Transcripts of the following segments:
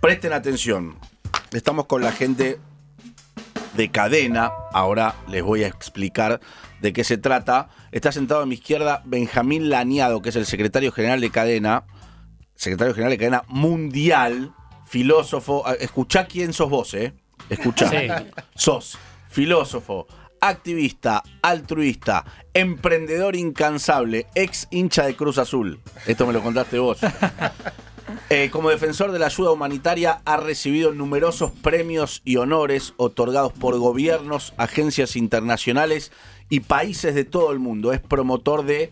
Presten atención. Estamos con la gente de cadena. Ahora les voy a explicar de qué se trata. Está sentado a mi izquierda Benjamín Laniado, que es el secretario general de cadena. Secretario general de cadena mundial, filósofo. Ah, Escuchá quién sos vos, ¿eh? Escuchá. Sos filósofo, activista, altruista, emprendedor incansable, ex hincha de Cruz Azul. Esto me lo contaste vos. Eh, como defensor de la ayuda humanitaria ha recibido numerosos premios y honores otorgados por gobiernos, agencias internacionales y países de todo el mundo. Es promotor de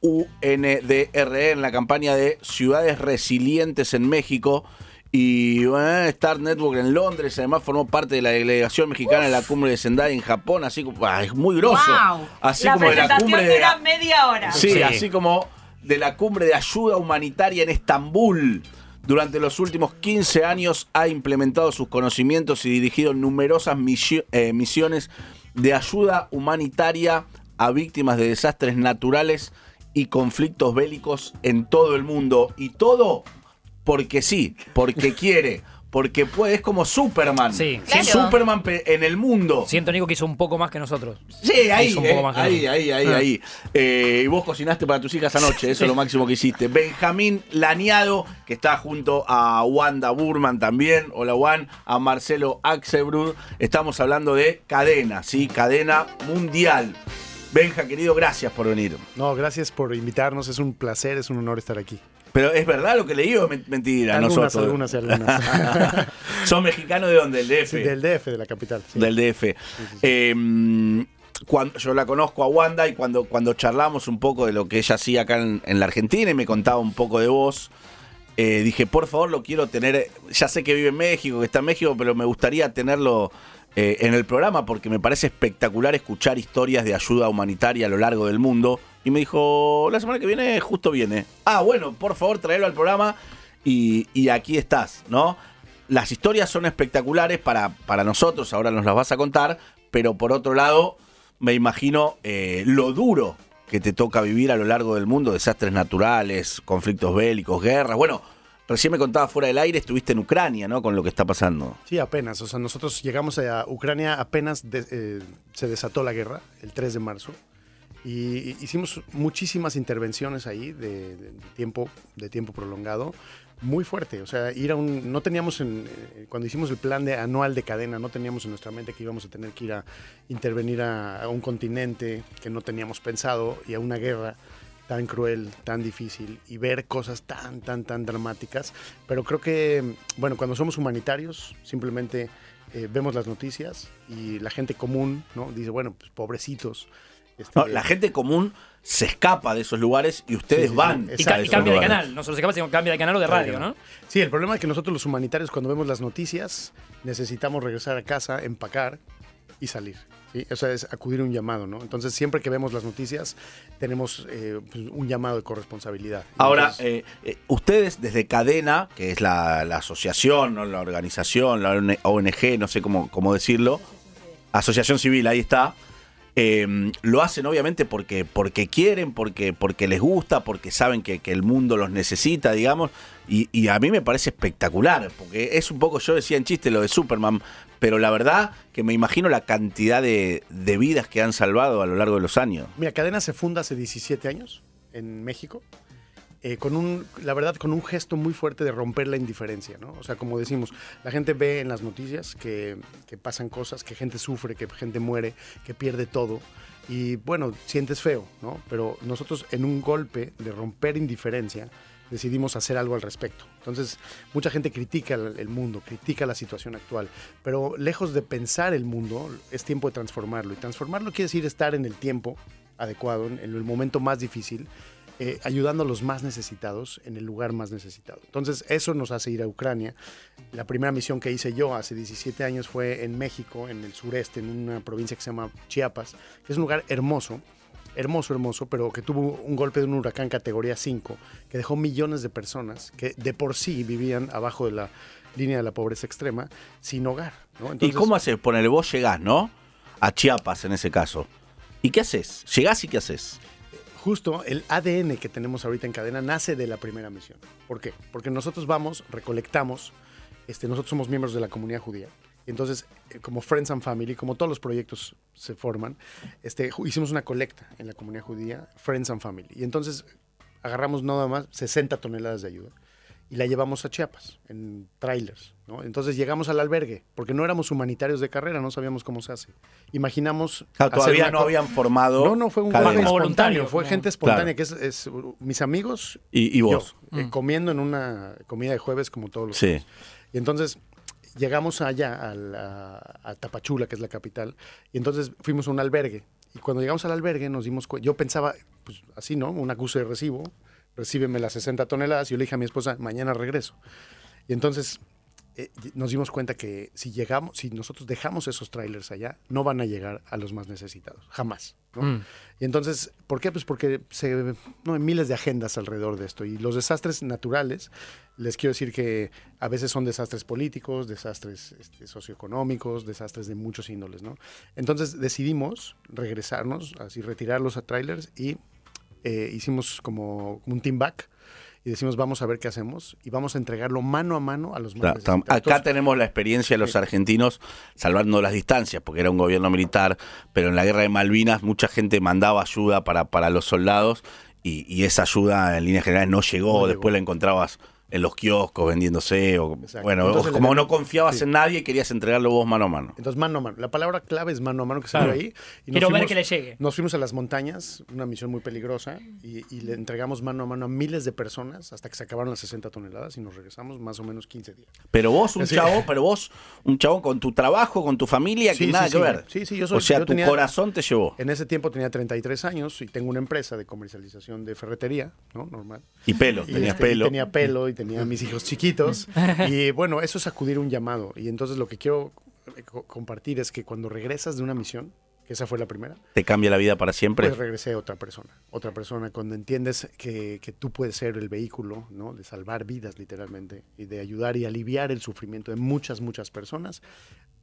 UNDRE en la campaña de Ciudades Resilientes en México y eh, Star Network en Londres. Además formó parte de la delegación mexicana en la cumbre de Sendai en Japón. Así como ah, es muy grosso. Wow. Así la como de la presentación cumbre de dura media hora. Sí, Sí. así como de la cumbre de ayuda humanitaria en Estambul. Durante los últimos 15 años ha implementado sus conocimientos y dirigido numerosas misio- eh, misiones de ayuda humanitaria a víctimas de desastres naturales y conflictos bélicos en todo el mundo. Y todo porque sí, porque quiere, porque puede. Es como Superman. Sí. Claro. Superman pe- en el mundo. Siento, Nico, que hizo un poco más que nosotros. Sí, ahí, Hizo un poco eh, más que ahí, nosotros. ahí, ahí, Ah. ahí. Eh, y vos cocinaste para tus hijas anoche, eso es lo máximo que hiciste. Benjamín Laniado, que está junto a Wanda Burman también, hola Juan, a Marcelo Axelbrud. Estamos hablando de cadena, ¿sí? Cadena mundial. Benja, querido, gracias por venir. No, gracias por invitarnos. Es un placer, es un honor estar aquí. Pero es verdad lo que leí o es mentira, algunas, nosotros. algunas y algunas. ¿Son mexicanos de dónde? ¿El DF? Sí, del DF, de la capital. sí. del DF. Eh, cuando, yo la conozco a Wanda y cuando, cuando charlamos un poco de lo que ella hacía acá en, en la Argentina y me contaba un poco de vos, eh, dije, por favor, lo quiero tener. Ya sé que vive en México, que está en México, pero me gustaría tenerlo eh, en el programa porque me parece espectacular escuchar historias de ayuda humanitaria a lo largo del mundo. Y me dijo, la semana que viene justo viene. Ah, bueno, por favor, tráelo al programa y, y aquí estás, ¿no? Las historias son espectaculares para, para nosotros, ahora nos las vas a contar, pero por otro lado, me imagino eh, lo duro que te toca vivir a lo largo del mundo, desastres naturales, conflictos bélicos, guerras. Bueno, recién me contaba fuera del aire, estuviste en Ucrania, ¿no? Con lo que está pasando. Sí, apenas. O sea, nosotros llegamos a Ucrania apenas eh, se desató la guerra, el 3 de marzo. Y hicimos muchísimas intervenciones ahí de, de tiempo, de tiempo prolongado, muy fuerte. O sea, ir a un. No teníamos en. eh, Cuando hicimos el plan de anual de cadena, no teníamos en nuestra mente que íbamos a tener que ir a intervenir a, a un continente que no teníamos pensado y a una guerra tan cruel, tan difícil y ver cosas tan, tan, tan dramáticas. Pero creo que, bueno, cuando somos humanitarios, simplemente eh, vemos las noticias y la gente común, ¿no? Dice, bueno, pues pobrecitos. No, la gente común se escapa de esos lugares y ustedes Sí, sí, sí. van. Y, ca- y cambia de canal. No solo se cambia, sino cambia de canal o de radio, ¿no? Sí, el problema es que nosotros los humanitarios cuando vemos las noticias necesitamos regresar a casa, empacar y salir. ¿sí? O sea, es acudir a un llamado, ¿no? Entonces siempre que vemos las noticias tenemos eh, pues, un llamado de corresponsabilidad. Ahora, entonces- eh, eh, ustedes desde Cadena, que es la, la asociación, ¿no? la organización, la ONG, no sé cómo, cómo decirlo, asociación civil, ahí está, eh, lo hacen obviamente porque, porque quieren, porque, porque les gusta, porque saben que, el mundo los necesita, digamos, y, y a mí me parece espectacular, porque es un poco, yo decía en chiste lo de Superman, pero la verdad que me imagino la cantidad de, de vidas que han salvado a lo largo de los años. Mira, Cadena se funda hace 17 años en México. Eh, con un, la verdad, con un gesto muy fuerte de romper la indiferencia, ¿no? O sea, como decimos, la gente ve en las noticias que, que pasan cosas, que gente sufre, que gente muere, que pierde todo. Y bueno, sientes feo, ¿no? Pero nosotros en un golpe de romper indiferencia decidimos hacer algo al respecto. Entonces, mucha gente critica el, mundo, critica la situación actual, pero lejos de pensar el mundo, es tiempo de transformarlo. Y transformarlo quiere decir estar en el tiempo adecuado, en el momento más difícil, eh, ayudando a los más necesitados en el lugar más necesitado. Entonces, eso nos hace ir a Ucrania. La primera misión que hice yo hace 17 años fue en México, en el sureste, en una provincia que se llama Chiapas, que es un lugar hermoso, hermoso, hermoso, pero que tuvo un golpe de un huracán categoría 5, que dejó millones de personas que de por sí vivían abajo de la línea de la pobreza extrema, sin hogar. ¿no? ¿Y cómo haces? Ponele, vos llegás, ¿no? A Chiapas en ese caso. ¿Y qué haces? Llegás y qué haces. Justo el ADN que tenemos ahorita en cadena nace de la primera misión. ¿Por qué? Porque nosotros vamos, recolectamos este, nosotros somos miembros de la comunidad judía. Entonces, eh, como Friends and Family, como todos los proyectos se forman, este, hicimos una colecta en la comunidad judía, Friends and Family. Y entonces agarramos nada más 60 toneladas de ayuda y la llevamos a Chiapas en trailers. ¿no? Entonces llegamos al albergue, porque no éramos humanitarios de carrera, no sabíamos cómo se hace. Imaginamos... Todavía una no habían formado. No, no, fue un espontáneo, voluntario, fue gente espontánea, Claro. que es, es, mis amigos Y, y vos. yo, eh, Mm. comiendo en una comida de jueves como todos los Sí. Y entonces llegamos allá a, la- a Tapachula, que es la capital, y entonces fuimos a un albergue. Y cuando llegamos al albergue nos dimos cuenta, yo pensaba, pues así, ¿no? Un acuse de recibo, recíbeme las 60 toneladas, y yo le dije a mi esposa, mañana regreso. Y entonces eh, nos dimos cuenta que si llegamos, si nosotros dejamos esos trailers allá, no van a llegar a los más necesitados, jamás. ¿no? Mm. Y entonces, ¿por qué? Pues porque se, no, hay miles de agendas alrededor de esto. Y los desastres naturales, les quiero decir que a veces son desastres políticos, desastres este, socioeconómicos, desastres de muchos índoles, ¿no? Entonces decidimos regresarnos, así retirarlos a trailers y eh, hicimos como un team back y decimos vamos a ver qué hacemos y vamos a entregarlo mano a mano a los Claro. Acá tenemos la experiencia de los argentinos salvando las distancias, porque era un gobierno militar, pero en la guerra de Malvinas mucha gente mandaba ayuda para, para los soldados y, y esa ayuda en líneas generales no llegó, No llegó. después la encontrabas en los kioscos vendiéndose, o Exacto. bueno, Entonces como no confiabas sí. en nadie, querías entregarlo vos mano a mano. Entonces, mano a mano. La palabra clave es mano a mano que Claro. salió ahí. Y Quiero ver fuimos- que le llegue. Nos fuimos a las montañas, una misión muy peligrosa, y, y le entregamos mano a mano a miles de personas hasta que se acabaron las 60 toneladas y nos regresamos más o menos 15 días. Pero vos, un Sí. chavo, pero vos, un chavo con tu trabajo, con tu familia, que Sí, nada sí, que sí. ver. Sí, sí, yo soy- o sea, yo tu tenía- corazón te llevó. En ese tiempo tenía 33 años y tengo una empresa de comercialización de ferretería, ¿no? Normal. Y pelo, Y, tenías este, y pelo. tenía pelo y tenía mis hijos chiquitos. y bueno, eso es acudir a un llamado. Y entonces lo que quiero eh, co- compartir es que cuando regresas de una misión, que esa fue la primera, Te cambia la vida para siempre. Pues regresé a otra persona, otra persona, cuando entiendes que, que tú puedes ser el vehículo, ¿no? De salvar vidas, literalmente, y de ayudar y aliviar el sufrimiento de muchas, muchas personas,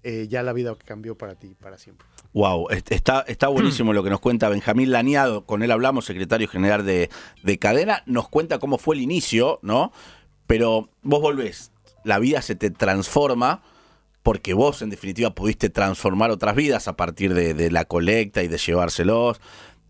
eh, ya la vida cambió para ti para siempre. Wow, est- está, está buenísimo lo que nos cuenta Benjamín Laniado, con él hablamos, secretario general de, de Cadena, nos cuenta cómo fue el inicio, ¿no? Pero vos volvés, la vida se te transforma porque vos en definitiva pudiste transformar otras vidas a partir de, la colecta y de llevárselos.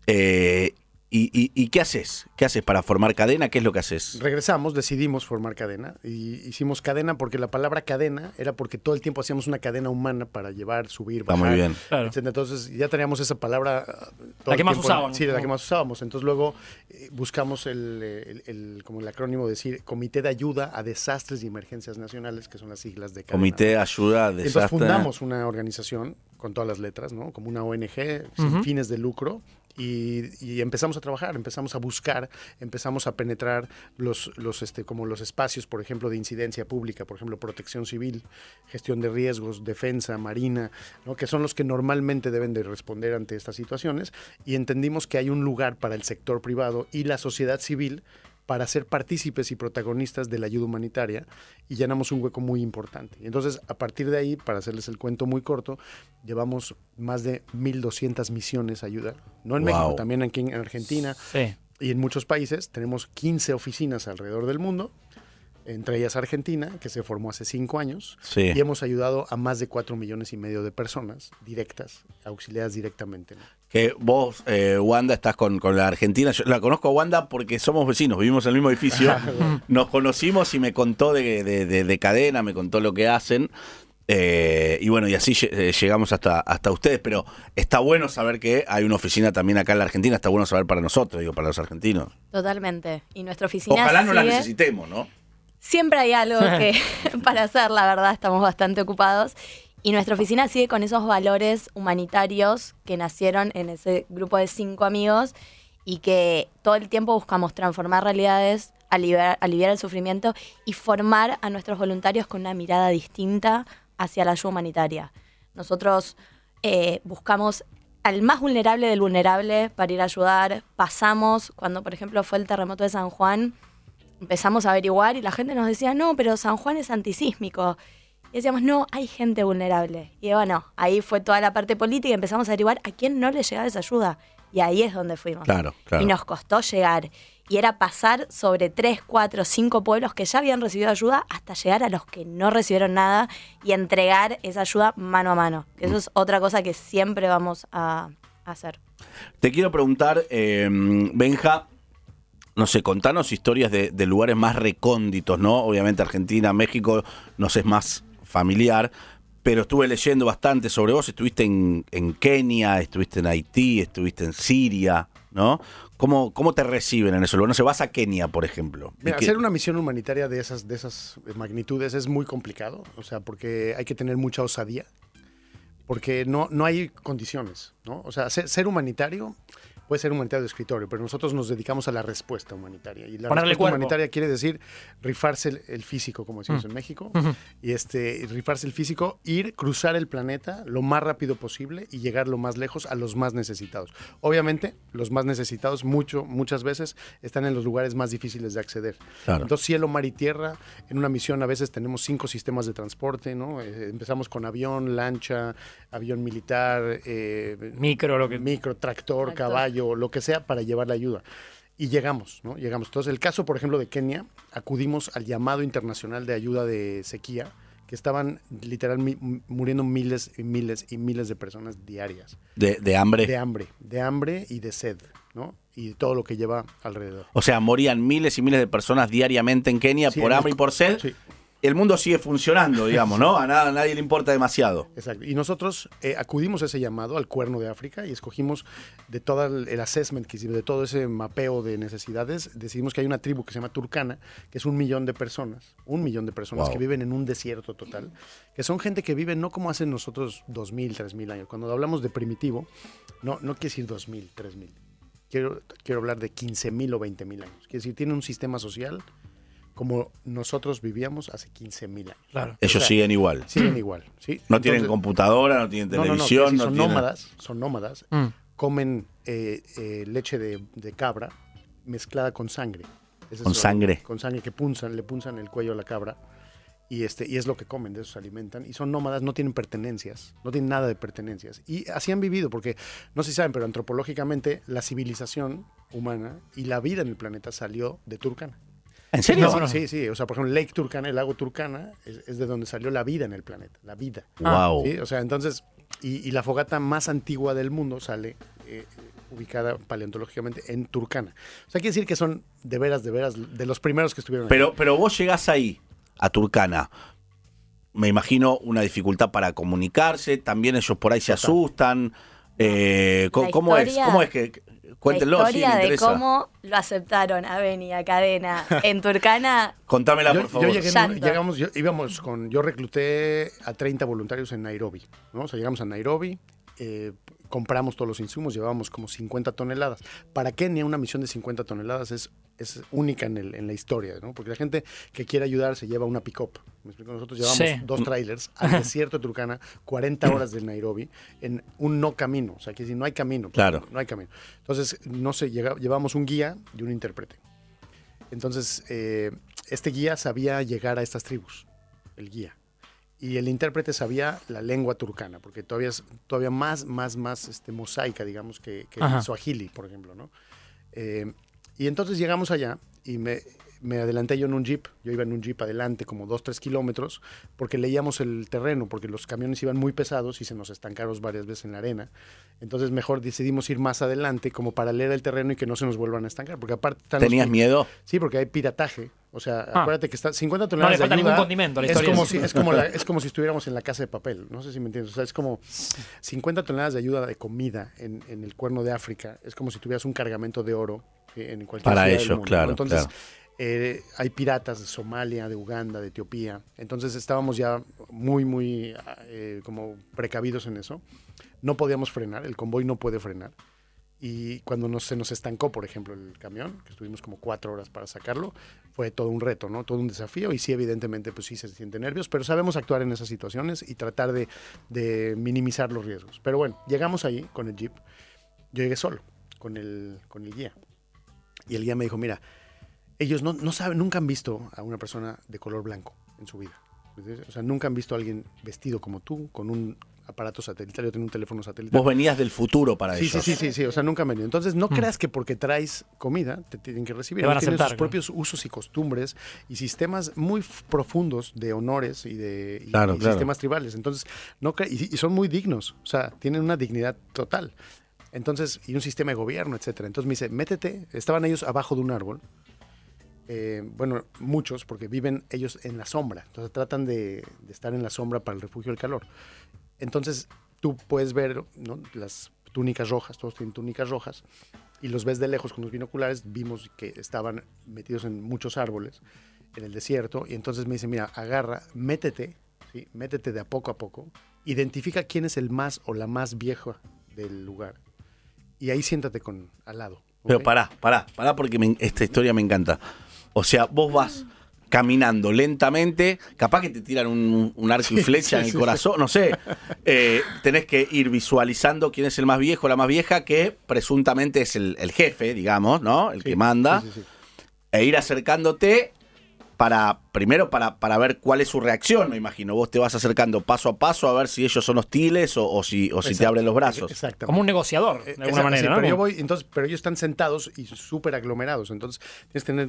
Eh, y, y- y qué haces? ¿Qué haces para formar cadena? ¿Qué es lo que haces? Regresamos, decidimos formar cadena y hicimos cadena porque la palabra cadena era porque todo el tiempo hacíamos una cadena humana para llevar, subir, Está bajar. muy bien. Claro. etcétera. Entonces ya teníamos esa palabra. todo La el que más tiempo. usaban, Sí, la que más usábamos. Entonces luego eh, buscamos el, el- el- como el acrónimo de decir Comité de Ayuda a Desastres y Emergencias Nacionales, que son las siglas de cadena. Comité de ayuda de Entonces fundamos una organización con todas las letras, ¿no? Como una ONG sin Ujú. fines de lucro. Y, empezamos a trabajar, empezamos a buscar, empezamos a penetrar los, los, este, como los espacios, por ejemplo, de incidencia pública, por ejemplo, protección civil, gestión de riesgos, defensa, marina, ¿no? que son los que normalmente deben de responder ante estas situaciones. Y entendimos que hay un lugar para el sector privado y la sociedad civil para ser partícipes y protagonistas de la ayuda humanitaria y llenamos un hueco muy importante. Entonces, a partir de ahí, para hacerles el cuento muy corto, llevamos más de 1.200 misiones a ayudar. No en Wow. México, también aquí en Argentina Sí. y en muchos países. Tenemos 15 oficinas alrededor del mundo, entre ellas Argentina, que se formó hace cinco años. Sí. Y hemos ayudado a más de 4 millones y medio de personas directas, auxiliadas directamente. ¿no? Que vos, eh, Wanda, estás con, con la Argentina. Yo la conozco a Wanda porque somos vecinos, vivimos en el mismo edificio. Nos conocimos y me contó de, de- de- de cadena, me contó lo que hacen. Eh, y bueno, y así eh, llegamos hasta, hasta ustedes. Pero está bueno saber que hay una oficina también acá en la Argentina. Está bueno saber para nosotros, digo, para los argentinos. Totalmente. Y nuestra oficina Ojalá no la necesitemos, ¿no? Siempre hay algo que para hacer, la verdad, estamos bastante ocupados. Y nuestra oficina sigue con esos valores humanitarios que nacieron en ese grupo de cinco amigos y que todo el tiempo buscamos transformar realidades, aliviar, aliviar el sufrimiento y formar a nuestros voluntarios con una mirada distinta hacia la ayuda humanitaria. Nosotros eh, buscamos al más vulnerable del vulnerable para ir a ayudar. Pasamos, cuando por ejemplo fue el terremoto de San Juan, empezamos a averiguar y la gente nos decía, no, pero San Juan es antisísmico. Y decíamos, no, hay gente vulnerable. Y bueno, ahí fue toda la parte política y empezamos a averiguar a quién no le llegaba esa ayuda. Y ahí es donde fuimos. Claro, claro. Y nos costó llegar. Y era pasar sobre tres, cuatro, cinco pueblos que ya habían recibido ayuda hasta llegar a los que no recibieron nada y entregar esa ayuda mano a mano. Mm. Eso es otra cosa que siempre vamos a hacer. Te quiero preguntar, eh, Benja, no sé, contanos historias de, de lugares más recónditos, ¿no? Obviamente Argentina, México nos es más familiar, pero estuve leyendo bastante sobre vos. Estuviste en, en Kenia, estuviste en Haití, estuviste en Siria, ¿no? ¿Cómo, cómo te reciben en eso? No se vas a Kenia, por ejemplo. ¿Y Mira, qué- hacer una misión humanitaria de esas, de esas magnitudes es muy complicado, o sea, porque hay que tener mucha osadía, porque no, no hay condiciones, ¿no? O sea, ser, ser humanitario puede ser humanitario de escritorio, pero nosotros nos dedicamos a la respuesta humanitaria. Y la Ponerle respuesta cuerpo. humanitaria quiere decir rifarse el, el físico, como decimos en México, y este, rifarse el físico, ir, cruzar el planeta lo más rápido posible y llegar lo más lejos a los más necesitados. Obviamente, los más necesitados mucho, muchas veces están en los lugares más difíciles de acceder. Claro. Entonces, cielo, mar y tierra, en una misión a veces tenemos cinco sistemas de transporte, ¿no? Eh, empezamos con avión, lancha, avión militar, eh, Micro, lo que. micro, tractor, Tractor. caballo, lo que sea para llevar la ayuda. Y llegamos, ¿no? Llegamos. Entonces, el caso, por ejemplo, de Kenia, acudimos al llamado internacional de ayuda de sequía, que estaban literal muriendo miles y miles y miles de personas diarias. de, de hambre. De hambre, de hambre y de sed, ¿no? Y todo lo que lleva alrededor. O sea, morían miles y miles de personas diariamente en Kenia Sí, por hambre y por sed. Sí. El mundo sigue funcionando, digamos, ¿no? A, nada, a nadie le importa demasiado. Exacto. Y nosotros eh, acudimos a ese llamado al cuerno de África y escogimos de todo el, assessment que hicimos, de todo ese mapeo de necesidades, decidimos que hay una tribu que se llama Turcana, que es un millón de personas, un millón de personas Wow. que viven en un desierto total, que son gente que vive no como hacen nosotros dos mil, tres mil años. Cuando hablamos de primitivo, no, no quiere decir dos mil, tres mil. Quiero, quiero hablar de 15 mil o 20 mil años. Quiere decir, tiene un sistema social como nosotros vivíamos hace 15 mil años. Claro. Ellos O sea, siguen igual. Siguen igual, ¿sí? No tienen computadora, no tienen no, no, no, televisión, no, son tienen... nómadas, son nómadas, Mm. comen eh, eh, leche de, de cabra mezclada con sangre. Con sangre. Con sangre que punzan, le punzan el cuello a la cabra y este y es lo que comen, de eso se alimentan y son nómadas, no tienen pertenencias, no tienen nada de pertenencias y así han vivido porque no sé si saben, pero antropológicamente la civilización humana y la vida en el planeta salió de Turkana. ¿En serio? No, no. Sí, sí, o sea, por ejemplo, Lake Turkana, el lago Turkana es, es de donde salió la vida en el planeta, la vida. Wow. ¿sí? O sea, entonces, y, y la fogata más antigua del mundo sale eh, ubicada paleontológicamente en Turcana. O sea, quiere decir que son de veras, de veras, de los primeros que estuvieron Pero, pero vos llegás ahí, a Turcana. Me imagino una dificultad para comunicarse, también ellos por ahí se asustan. Eh, ¿Cómo es? ¿Cómo es que cuéntenlo? la sí, historia de cómo lo aceptaron a Beni, a Cadena, en Turcana. Contámela, Yo, por yo favor. llegué, en un- Llanto. llegamos, yo, íbamos con, yo recluté a 30 voluntarios en Nairobi, ¿no? O sea, llegamos a Nairobi, eh, compramos todos los insumos, llevábamos como 50 toneladas. Para Kenia una misión de 50 toneladas es, es única en, el- en la historia, ¿no? Porque la gente que quiere ayudar se lleva una pick-up. Nosotros llevamos Sí. dos trailers al desierto de Turkana, 40 horas de Nairobi, en un no camino. O sea, que decir, no hay camino. Claro. No hay camino. Entonces, no sé, llega- llevamos un guía y un intérprete. Entonces, eh, este guía sabía llegar a estas tribus, el guía. Y el intérprete sabía la lengua turcana, porque todavía es todavía más, más, más este, mosaica, digamos, que, que el suajili, por ejemplo, ¿no? Eh, y entonces llegamos allá y me, me adelanté yo en un jeep. Yo iba en un jeep adelante como dos, tres kilómetros porque leíamos el terreno, porque los camiones iban muy pesados y se nos estancaron varias veces en la arena. Entonces mejor decidimos ir más adelante como para leer el terreno y que no se nos vuelvan a estancar. Porque aparte están ¿Tenías miedo? Sí, porque hay pirataje. O sea, Ah. acuérdate que está 50 No toneladas le falta de ayuda ningún condimento a la es historia. como, si, es, como la- es como si estuviéramos en la casa de papel. No sé si me entiendes. O sea, es como 50 toneladas de ayuda de comida en, en el cuerno de África. Es como si tuvieras un cargamento de oro eh, en cualquier Para ciudad del ellos, mundo, ¿no? claro, Entonces, claro. Eh, hay piratas de Somalia, de Uganda, de Etiopía. Entonces estábamos ya muy, muy eh, como precavidos en eso. No podíamos frenar, el convoy no puede frenar. Y cuando nos, se nos estancó, por ejemplo, el camión, que estuvimos como cuatro horas para sacarlo, fue todo un reto, ¿no? Todo un desafío. Y sí, evidentemente, pues sí se siente nervios, pero sabemos actuar en esas situaciones y tratar de, minimizar los riesgos. Pero bueno, llegamos ahí con el jeep. Yo llegué solo, con el, con el guía. Y el guía me dijo, mira, ellos no, no saben, nunca han visto a una persona de color blanco en su vida. O sea, nunca han visto a alguien vestido como tú, con un aparato satelital, yo tenía un teléfono satelital. Vos venías del futuro para Sí, ellos. sí, sí, sí, sí, o sea, nunca han venido. Entonces, no creas que porque traes comida te tienen que recibir. Te van a tienen aceptar, sus claro. propios usos y costumbres y sistemas muy profundos de honores y de y- Claro, y claro. sistemas tribales. Entonces, no y, y son muy dignos, o sea, tienen una dignidad total. Entonces, y un sistema de gobierno, etcétera. Entonces me dice, métete. Estaban ellos abajo de un árbol. Eh, bueno, muchos, porque viven ellos en la sombra. Entonces tratan de, de estar en la sombra para el refugio del calor. Entonces tú puedes ver ¿no? las túnicas rojas, todos tienen túnicas rojas, y los ves de lejos con los binoculares. Vimos que estaban metidos en muchos árboles en el desierto, y entonces me dice, mira, agarra, métete, ¿sí? métete de a poco a poco, identifica quién es el más o la más vieja del lugar, y ahí siéntate con al lado. Pero pará, pará, pará porque me- esta historia me encanta. O sea, vos vas caminando lentamente, capaz que te tiran un, un arco y flecha sí, en el sí. corazón, no sé. Eh, tenés que ir visualizando quién es el más viejo, la más vieja, que presuntamente es el, el jefe, digamos, ¿no? El Sí, que manda. sí, sí, sí. E ir acercándote para, primero para, para ver cuál es su reacción, me imagino. Vos te vas acercando paso a paso a ver si ellos son hostiles o, o si, o si te Exacto, abren los brazos. Exactamente. Como un negociador, de Eh, alguna exacto, manera, sí, ¿no? pero yo voy, entonces, pero ellos están sentados y súper aglomerados, entonces tienes que tener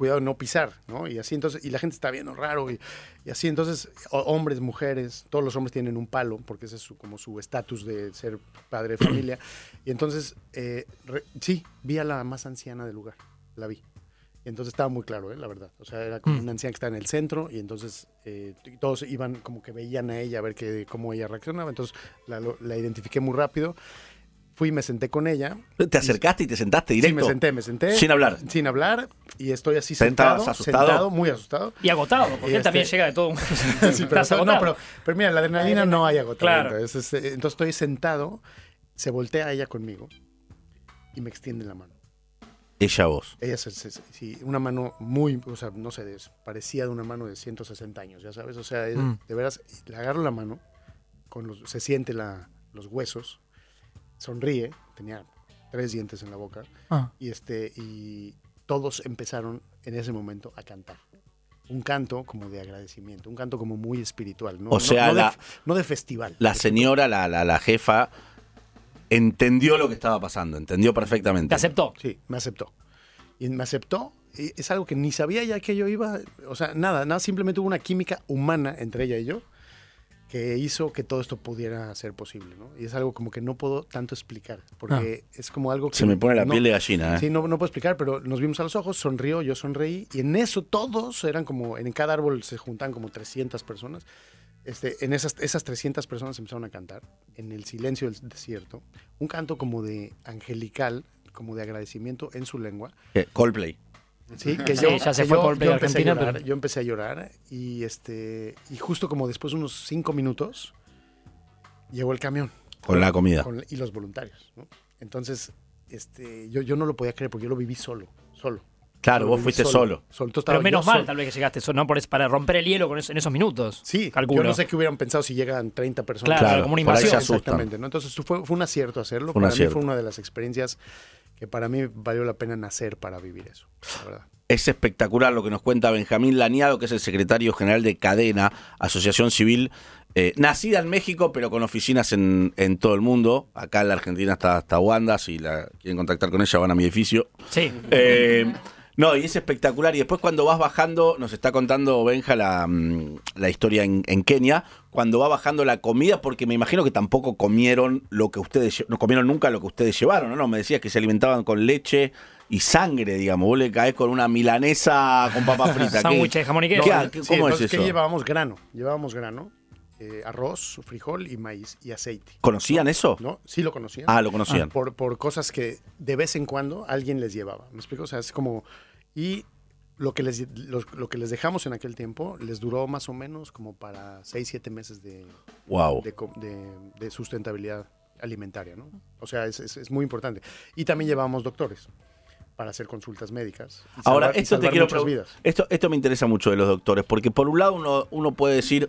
cuidado de no pisar, ¿no? Y así entonces, y la gente está viendo raro y, y así entonces, hombres, mujeres, todos los hombres tienen un palo, porque ese es su- como su estatus de ser padre de familia. Y entonces, eh, re- sí, vi a la más anciana del lugar, la vi. Y entonces estaba muy claro, ¿eh? la verdad. O sea, era como Mm. una anciana que estaba en el centro y entonces eh, todos iban como que veían a ella a ver que, cómo ella reaccionaba. Entonces la, la identifiqué muy rápido. Fui y me senté con ella. ¿Te acercaste y te sentaste Sí, directo? me senté, me senté. Sin hablar. Sin hablar. Y estoy así ¿Estabas sentado. asustado? Sentado, muy asustado. Y agotado, porque él Este- también llega de todo un... Sí, pero, Estás no, pero, pero mira, la adrenalina no hay agotamiento. Claro. Es- es- eh, entonces estoy sentado, se voltea ella conmigo y me extiende la mano. Ella vos. Ella se, se- sí, una mano muy, o sea, no sé, es- parecía de una mano de 160 años, ya sabes, o sea, es- Mm. de veras, le agarro la mano, con los, se siente la, los huesos, sonríe, tenía tres dientes en la boca, Ah. y este, y todos empezaron en ese momento a cantar. Un canto como de agradecimiento, un canto como muy espiritual, ¿no? O sea, no, no la- de, no de festival. La señora, la, la, la jefa, entendió lo que estaba pasando, entendió perfectamente. Te aceptó. Sí, me aceptó. Y me aceptó. Y es algo que ni sabía ya que yo iba. O sea, nada, nada, simplemente hubo una química humana entre ella y yo que hizo que todo esto pudiera ser posible, ¿no? Y es algo como que no puedo tanto explicar, porque es como algo que... Se me pone la no- piel de gallina, ¿eh? Sí, no, no puedo explicar, pero nos vimos a los ojos, sonrió, yo sonreí, y en eso todos eran como, en cada árbol se juntan como 300 personas. Este, en esas, esas 300 personas empezaron a cantar, en el silencio del desierto, un canto como de angelical, como de agradecimiento en su lengua. Coldplay. Sí, que Sí, yo, ya se que fue yo- Coldplay yo a empecé Argentina, a llorar, pero- yo empecé a llorar y este y justo como después de unos cinco minutos llegó el camión Con la comida. con- y los voluntarios. ¿no? Entonces, este, yo, yo no lo podía creer porque yo lo viví solo, solo. Claro, vos fuiste solo. Entonces Pero estaba menos mal, solo. tal vez que llegaste, eso, ¿no? Por, es- para romper el hielo con eso- en esos minutos. Sí, calculo. yo no sé qué hubieran pensado si llegan 30 personas. Claro, Claro, como una por invasión. Exactamente, ¿no? Entonces fue, fue un acierto hacerlo. Fue un para acierto. mí fue una de las experiencias que para mí valió la pena nacer para vivir eso, la verdad. Es espectacular lo que nos cuenta Benjamín Laniado, que es el secretario general de Cadena, Asociación Civil, eh, nacida en México, pero con oficinas en, en todo el mundo. Acá en la Argentina está, está Wanda, si la quieren contactar con ella van a mi edificio. Sí. Eh, no, y es espectacular. Y después cuando vas bajando, nos está contando Benja la, mm, la historia en, en Kenia, cuando va bajando la comida, porque me imagino que tampoco comieron lo que ustedes, no comieron nunca lo que ustedes llevaron, ¿no? no me decías que se alimentaban con leche y sangre, digamos. Vos le caes con una milanesa con papa frita. ¿Qué- Sándwich de jamón y queso. ¿Qué- No, qué- Sí, ¿Cómo es eso? ¿Qué llevábamos? Grano. Llevábamos grano, eh, arroz, frijol y maíz y aceite. ¿Conocían eso? ¿No? Sí lo conocían. Ah, lo conocían. por, por cosas que de vez en cuando alguien les llevaba. ¿Me explico? O sea, es como... Y lo que les, lo, lo que les dejamos en aquel tiempo les duró más o menos como para 6, 7 meses de, wow. de, co- de- de sustentabilidad alimentaria, ¿no? O sea, es, es- es muy importante. Y también llevábamos doctores para hacer consultas médicas. y Ahora, salvar- y esto te quiero vidas. Esto, esto me interesa mucho de los doctores, porque por un lado uno, uno puede decir,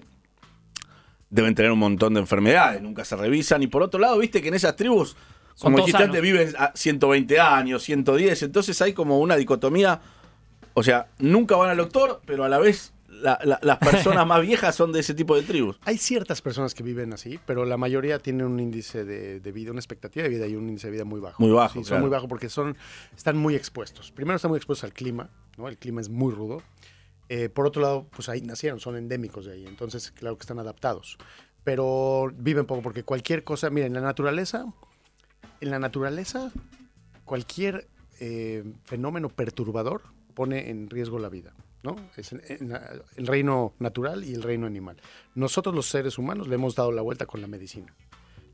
deben tener un montón de enfermedades, nunca se revisan, y por otro lado, viste que en esas tribus, como dijiste antes, viven a 120 años, 110, entonces hay como una dicotomía, o sea, nunca van al doctor, pero a la vez la- la- las personas más viejas son de ese tipo de tribus. Hay ciertas personas que viven así, pero la mayoría tienen un índice de, de vida, una expectativa de vida y un índice de vida muy bajo. Muy bajo, Sí, son claro. muy bajos porque son, están muy expuestos. Primero están muy expuestos al clima, ¿no? El clima es muy rudo. Eh, por otro lado, pues ahí nacieron, son endémicos de ahí, entonces claro que están adaptados. Pero viven poco porque cualquier cosa, miren, en la naturaleza, en la naturaleza, cualquier eh, fenómeno perturbador pone en riesgo la vida. ¿no? Es el reino natural y el reino animal. Nosotros los seres humanos le hemos dado la vuelta con la medicina.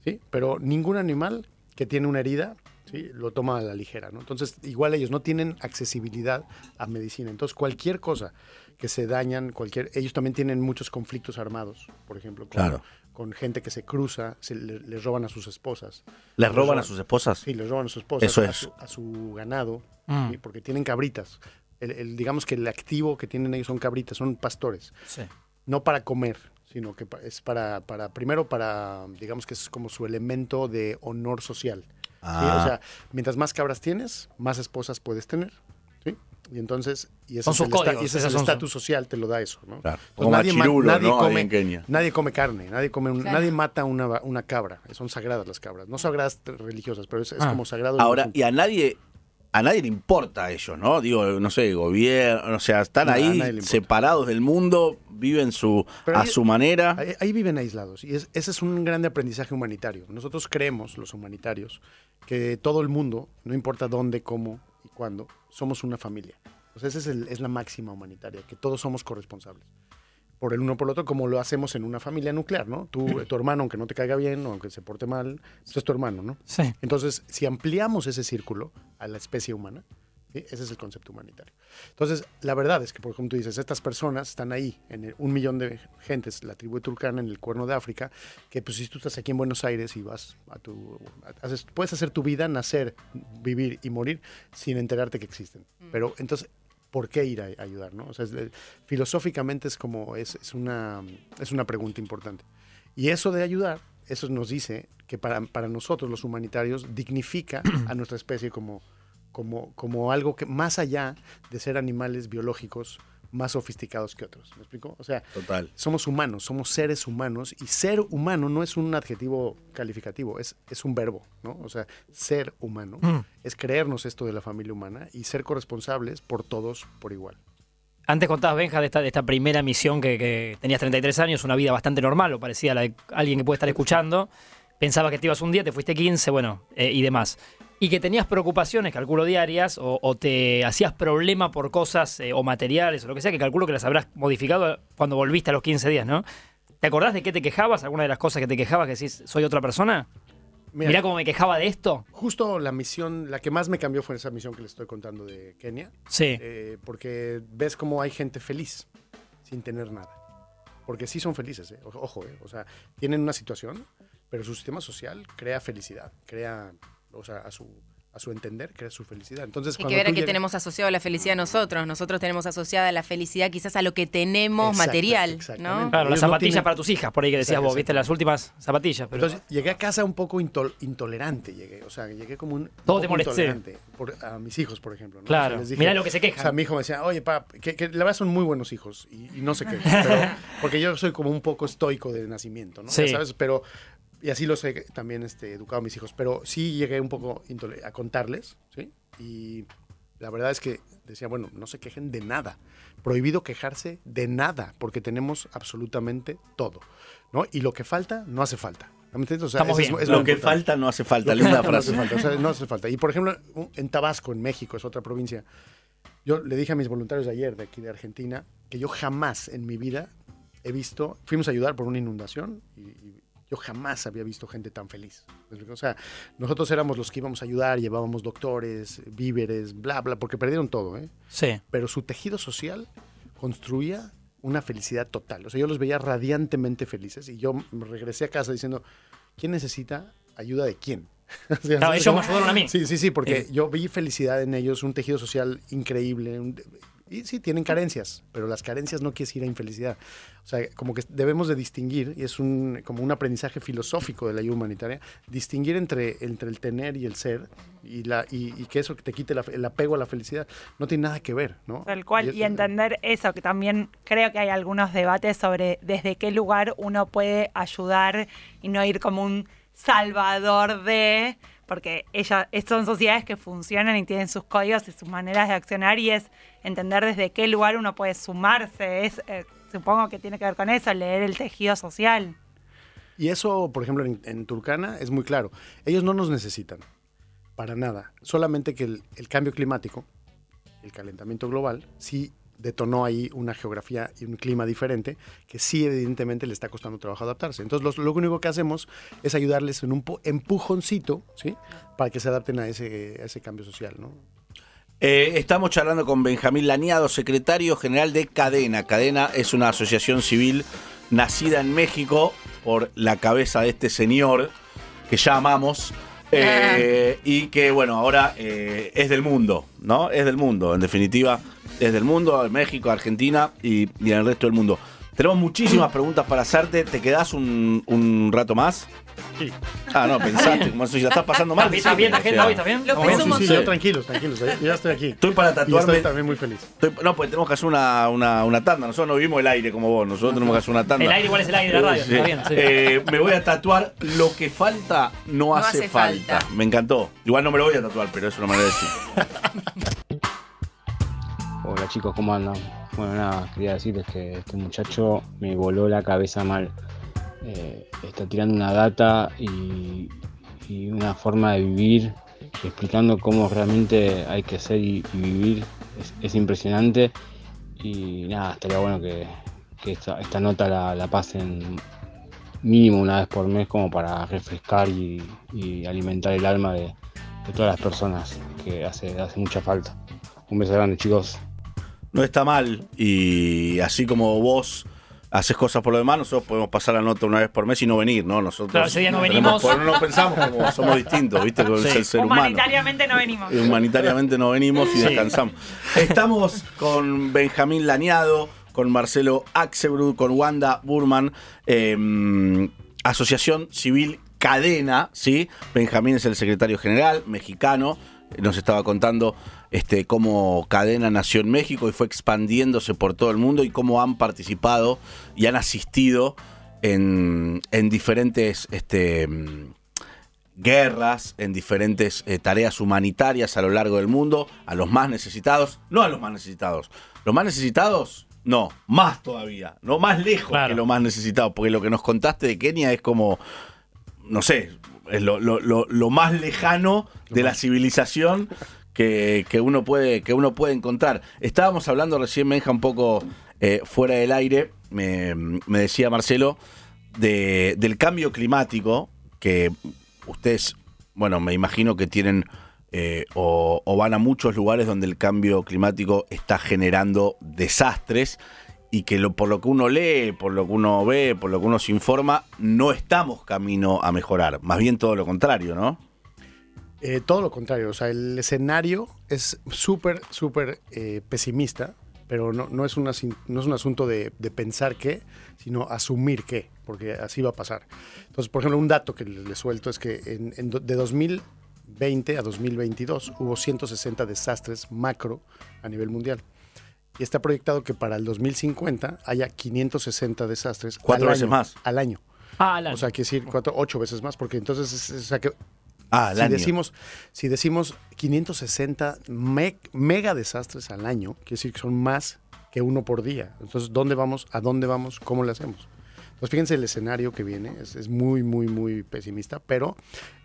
¿sí? Pero ningún animal que tiene una herida ¿sí? lo toma a la ligera. ¿no? Entonces, igual ellos no tienen accesibilidad a medicina. Entonces, cualquier cosa que se dañan, cualquier, ellos también tienen muchos conflictos armados, por ejemplo, Claro. Con gente que se cruza, se le- les roban a sus esposas. ¿Les roban a sus esposas? Sí, les roban a sus esposas, Eso a, es. su, a su ganado, Mm. ¿sí? porque tienen cabritas. El, el- digamos que el activo que tienen ellos son cabritas, son pastores. Sí. No para comer, sino que es para, para primero para, digamos que es como su elemento de honor social. ¿sí? Ah. O sea, mientras más cabras tienes, más esposas puedes tener. ¿sí? Y entonces, y ese Son es sus el esta- códigos, y ese es esos el son- estatus social, te lo da eso. ¿no? Claro. Entonces, Como nadie nadie ¿no? Come- en Kenia. Nadie come carne, nadie come un- Claro. nadie mata una, una cabra. Son sagradas las cabras. No sagradas religiosas, pero es, es Ah. como sagrado. Ahora, y a nadie, a nadie le importa a ellos, ¿no? Digo, no sé, gobierno, o sea, están No, ahí separados del mundo, viven su, Pero a ahí- su manera. Ahí, ahí viven aislados y es- ese es un grande aprendizaje humanitario. Nosotros creemos, los humanitarios, que todo el mundo, no importa dónde, cómo y cuándo, somos una familia. Sea, esa es, el- es la máxima humanitaria, que todos somos corresponsables. Por el uno por el otro, como lo hacemos en una familia nuclear, ¿no? Tú, tu hermano, aunque no te caiga bien o aunque se porte mal, pues es tu hermano, ¿no? Sí. Entonces, si ampliamos ese círculo a la especie humana, ¿sí? ese es el concepto humanitario. Entonces, la verdad es que, por ejemplo, tú dices, estas personas están ahí, en el- un millón de gentes, la tribu de Turcana en el cuerno de África, que pues si tú estás aquí en Buenos Aires y vas a tu... haces- puedes hacer tu vida, nacer, vivir y morir sin enterarte que existen. Pero entonces... ¿Por qué ir a, ayudar? ¿no? O sea, es- filosóficamente es como, es, es una, es una pregunta importante. Y eso de ayudar, eso nos dice que para, para nosotros los humanitarios dignifica a nuestra especie como, como, como algo que más allá de ser animales biológicos más sofisticados que otros. ¿Me explico? O sea, Total. somos humanos, somos seres humanos y ser humano no es un adjetivo calificativo, es, es un verbo, ¿no? O sea, ser humano Mm. es creernos esto de la familia humana y ser corresponsables por todos por igual. Antes contabas, Benja, de esta, de esta primera misión que, que tenías 33 años, una vida bastante normal, o parecía la de alguien que puede estar escuchando. Pensabas que te ibas un día, te fuiste 15, bueno, eh, y demás. Y que tenías preocupaciones, calculo diarias, o, o te hacías problema por cosas eh, o materiales o lo que sea, que calculo que las habrás modificado cuando volviste a los 15 días, ¿no? ¿Te acordás de qué te quejabas? ¿Alguna de las cosas que te quejabas que decís, soy otra persona? Mira, Mirá cómo me quejaba de esto. justo la misión, la que más me cambió fue esa misión que les estoy contando de Kenia, Sí. eh, porque ves cómo hay gente feliz sin tener nada. Porque sí son felices, ¿eh? Ojo, ¿eh? o sea, tienen una situación, pero su sistema social crea felicidad, crea, o sea, a su, a su entender, crea su felicidad. Entonces, Hay que ver a qué llegas- tenemos asociado la felicidad nosotros. Nosotros tenemos asociada la felicidad quizás a lo que tenemos Exacto, material, ¿no? exactamente. Claro, las Ellos no zapatillas tienen- para tus hijas, por ahí que decías Exacto, vos, viste las últimas zapatillas. Pero... Entonces llegué a casa un poco intol- intolerante, llegué, o sea, llegué como un Todo te poco molesté. intolerante por, a mis hijos, por ejemplo. ¿no? Claro, O sea, les dije- mirá lo que se quejan. O sea, mi hijo me decía, oye, papá, que, que la verdad son muy buenos hijos y, y no sé qué, pero, porque yo soy como un poco estoico de nacimiento, ¿no? Ya Sí. ¿Sabes? Pero, y así los he también este, educado a mis hijos, pero sí llegué un poco a contarles, ¿sí? Y la verdad es que decía, bueno, no se quejen de nada. Prohibido quejarse de nada, porque tenemos absolutamente todo, ¿no? Y lo que falta, no hace falta. ¿Me entiendes? O sea, Estamos eso es- bien. es Lo que importante. falta no hace falta, linda falta no hace frase. falta, o sea, no hace falta. Y por ejemplo, en Tabasco, en México, es otra provincia. Yo le dije a mis voluntarios de ayer, de aquí de Argentina, que yo jamás en mi vida he visto, fuimos a ayudar por una inundación y, y yo jamás había visto gente tan feliz. O sea, nosotros éramos los que íbamos a ayudar, llevábamos doctores, víveres, bla, bla, porque perdieron todo, ¿eh? Sí. Pero su tejido social construía una felicidad total. O sea, yo los veía radiantemente felices y yo me regresé a casa diciendo, ¿quién necesita ayuda de quién? O sea, Claro, ¿sabes ellos me ayudaron a mí. Sí, sí, sí, porque Sí. yo vi felicidad en ellos, un tejido social increíble, un- Y sí, tienen carencias, pero las carencias no quiere decir a infelicidad. O sea, como que debemos de distinguir, y es un, como un aprendizaje filosófico de la ayuda humanitaria, distinguir entre, entre el tener y el ser, y, la, y, y que eso te quite la- el apego a la felicidad, no tiene nada que ver, ¿no? Tal cual, es- y entender eso, que también creo que hay algunos debates sobre desde qué lugar uno puede ayudar y no ir como un salvador de, porque ellas son sociedades que funcionan y tienen sus códigos y sus maneras de accionar y es entender desde qué lugar uno puede sumarse, es, eh, supongo que tiene que ver con eso, leer el tejido social. Y eso, por ejemplo, en, en Turcana es muy claro. Ellos no nos necesitan, para nada. Solamente que el, el cambio climático, el calentamiento global, sí detonó ahí una geografía y un clima diferente que sí evidentemente le está costando trabajo adaptarse. Entonces los- lo único que hacemos es ayudarles en un empujoncito, ¿sí? Para que se adapten a ese, a ese cambio social, ¿no? Eh, estamos charlando con Benjamín Laniado, secretario general de Cadena. Cadena es una asociación civil nacida en México por la cabeza de este señor que ya amamos. eh, y que bueno, ahora eh, es del mundo, ¿no? Es del mundo, en definitiva, es del mundo, México, Argentina y, y en el resto del mundo. Tenemos muchísimas preguntas para hacerte. ¿Te quedás un, un rato más? Sí. Ah, no, pensaste, como si ya estás pasando mal. ¿Estás bien, la o hoy? sea, ¿Estás bien? Lo. Sí, sí, Sí. yo tranquilos, tranquilos. Ya estoy aquí. Estoy para Y estoy tatuarme. también muy feliz. Estoy- no, pues tenemos que hacer una, una, una tanda. Nosotros no vivimos el aire como vos. Nosotros tenemos que hacer una tanda. El aire igual es el aire de la radio, Sí. está bien, sí. Eh, me voy a tatuar. Lo que falta no, hace, hace falta. falta. Me encantó. Igual no me lo voy a tatuar, pero es una manera de decir. Hola chicos, ¿cómo andan? Bueno, nada, quería decirles que este muchacho me voló la cabeza mal. Eh, está tirando una data y, una forma de vivir, explicando cómo realmente hay que ser y, vivir. Es, es impresionante y nada, estaría bueno que, esta, nota la, pasen mínimo una vez por mes como para refrescar y, alimentar el alma de, todas las personas, que hace mucha falta. Un beso grande chicos. No está mal. Y así como vos haces cosas por lo demás, nosotros podemos pasar la nota una vez por mes y no venir, ¿no? Nosotros. Claro, ese día no venimos. no nos pensamos como somos distintos, ¿viste? Con Sí. el ser humano. Humanitariamente no venimos. Humanitariamente no venimos y Sí. descansamos. Estamos con Benjamín Laniado, con Marcelo Axebrud, con Wanda Burman, eh, Asociación Civil Cadena, ¿sí? Benjamín es el secretario general mexicano. Nos estaba contando este, cómo Cadena nació en México y fue expandiéndose por todo el mundo y cómo han participado y han asistido en, en diferentes este, mm, guerras, en diferentes eh, tareas humanitarias a lo largo del mundo, a los más necesitados, no a los más necesitados. Los más necesitados, no, más todavía, no más lejos Claro. que los más necesitados, porque lo que nos contaste de Kenia es como, no sé, es lo, lo- lo- lo más lejano de la civilización que, que uno puede, que uno puede encontrar. Estábamos hablando recién, Benja, un poco eh, fuera del aire, me, me decía Marcelo, de- del cambio climático, que ustedes, bueno, me imagino que tienen eh, o, o van a muchos lugares donde el cambio climático está generando desastres y que lo, por lo que uno lee, por lo que uno ve, por lo que uno se informa, no estamos camino a mejorar. Más bien todo lo contrario, ¿no? Eh, todo lo contrario, o sea, el escenario es súper, súper eh, pesimista, pero no, no, es un asin- no es un asunto de, de pensar qué, sino asumir qué, porque así va a pasar. Entonces, por ejemplo, un dato que les, les suelto es que en, en de 2020 a 2022 hubo 160 desastres macro a nivel mundial. Y está proyectado que para el 2050 haya 560 desastres. Cuatro al veces año, más. Al año. Ah, la- O sea, quiere decir cuatro, ocho veces más, porque entonces, es- es- o sea, que Ah, al si año. decimos, si decimos 560 me- mega desastres al año, quiere decir que son más que uno por día. Entonces, ¿dónde vamos? ¿A dónde vamos? ¿Cómo le hacemos? Pues fíjense el escenario que viene, es, es muy, muy, muy pesimista, pero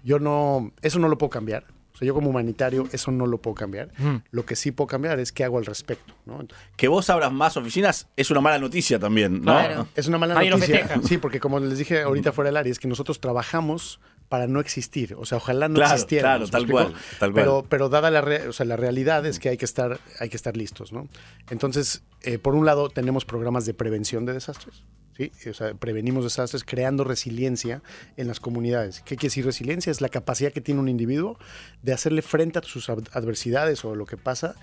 yo no, eso no lo puedo cambiar. O sea, yo como humanitario, eso no lo puedo cambiar. Ujú. Lo que sí puedo cambiar es qué hago al respecto. ¿no? Que vos abras más oficinas es una mala noticia también, ¿no? Claro. Es una mala lo noticia. Sí, porque como les dije ahorita fuera del área, es que nosotros trabajamos para no existir. O sea, ojalá no Claro, existiera. claro, tal cual, tal cual. Pero, pero dada la, re- o sea, la realidad es que hay que estar, hay que estar listos, ¿no? Entonces, eh, por un lado, tenemos programas de prevención de desastres. ¿Sí? O sea, prevenimos desastres creando resiliencia en las comunidades. ¿Qué quiere decir resiliencia? Es la capacidad que tiene un individuo de hacerle frente a sus ad- adversidades o lo que pasa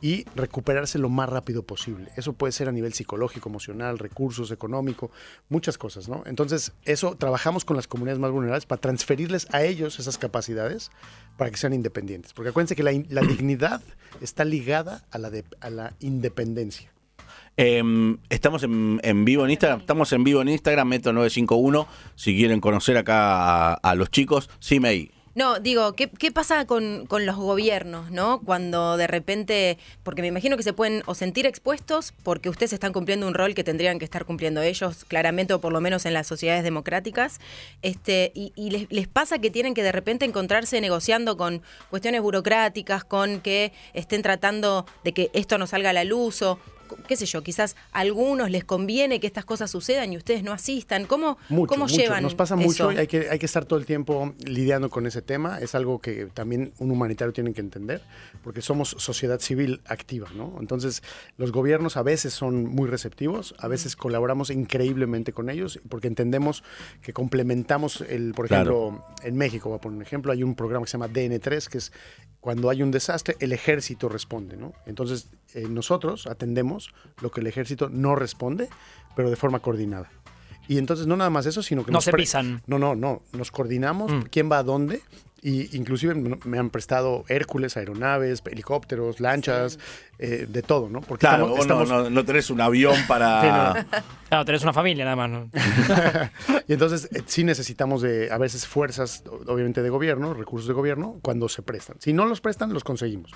y recuperarse lo más rápido posible. Eso puede ser a nivel psicológico, emocional, recursos, económico, muchas cosas, ¿no? Entonces, eso trabajamos con las comunidades más vulnerables para transferirles a ellos esas capacidades para que sean independientes. Porque acuérdense que la, dignidad está ligada a la, a la independencia. Em, estamos en, vivo en Instagram. Estamos en vivo en Instagram, Meto951. Si quieren conocer acá a, los chicos, sí, May. No, digo, ¿qué, pasa con, con los gobiernos, no? Cuando de repente, porque me imagino que se pueden o sentir expuestos porque ustedes están cumpliendo un rol que tendrían que estar cumpliendo ellos, claramente, o por lo menos en las sociedades democráticas, este, y, les pasa que tienen que de repente encontrarse negociando con cuestiones burocráticas, con que estén tratando de que esto no salga a la luz o qué sé yo, quizás a algunos les conviene que estas cosas sucedan y ustedes no asistan. ¿Cómo, Mucho, cómo mucho. llevan Nos pasa eso? mucho y hay que, hay que estar todo el tiempo lidiando con ese tema. Es algo que también un humanitario tiene que entender, porque somos sociedad civil activa, ¿no? Entonces, los gobiernos a veces son muy receptivos, a veces colaboramos increíblemente con ellos, porque entendemos que complementamos el, por Claro. ejemplo, en México, voy a poner un ejemplo, hay un programa que se llama DN3, que es cuando hay un desastre, el ejército responde, ¿no? Entonces, eh, nosotros atendemos lo que el ejército no responde, pero de forma coordinada. Y entonces no nada más eso, sino que No nos se pisan. No, no, no. Nos coordinamos, Mm. quién va a dónde. Y inclusive me han prestado Hércules, aeronaves, helicópteros, lanchas, eh, de todo, ¿no? Porque Claro, estamos- vos no, estamos- no- no tenés un avión para. Claro, tenés una familia nada más. ¿no? y entonces eh, sí necesitamos de a veces fuerzas, obviamente de gobierno, recursos de gobierno, cuando se prestan. Si no los prestan, los conseguimos.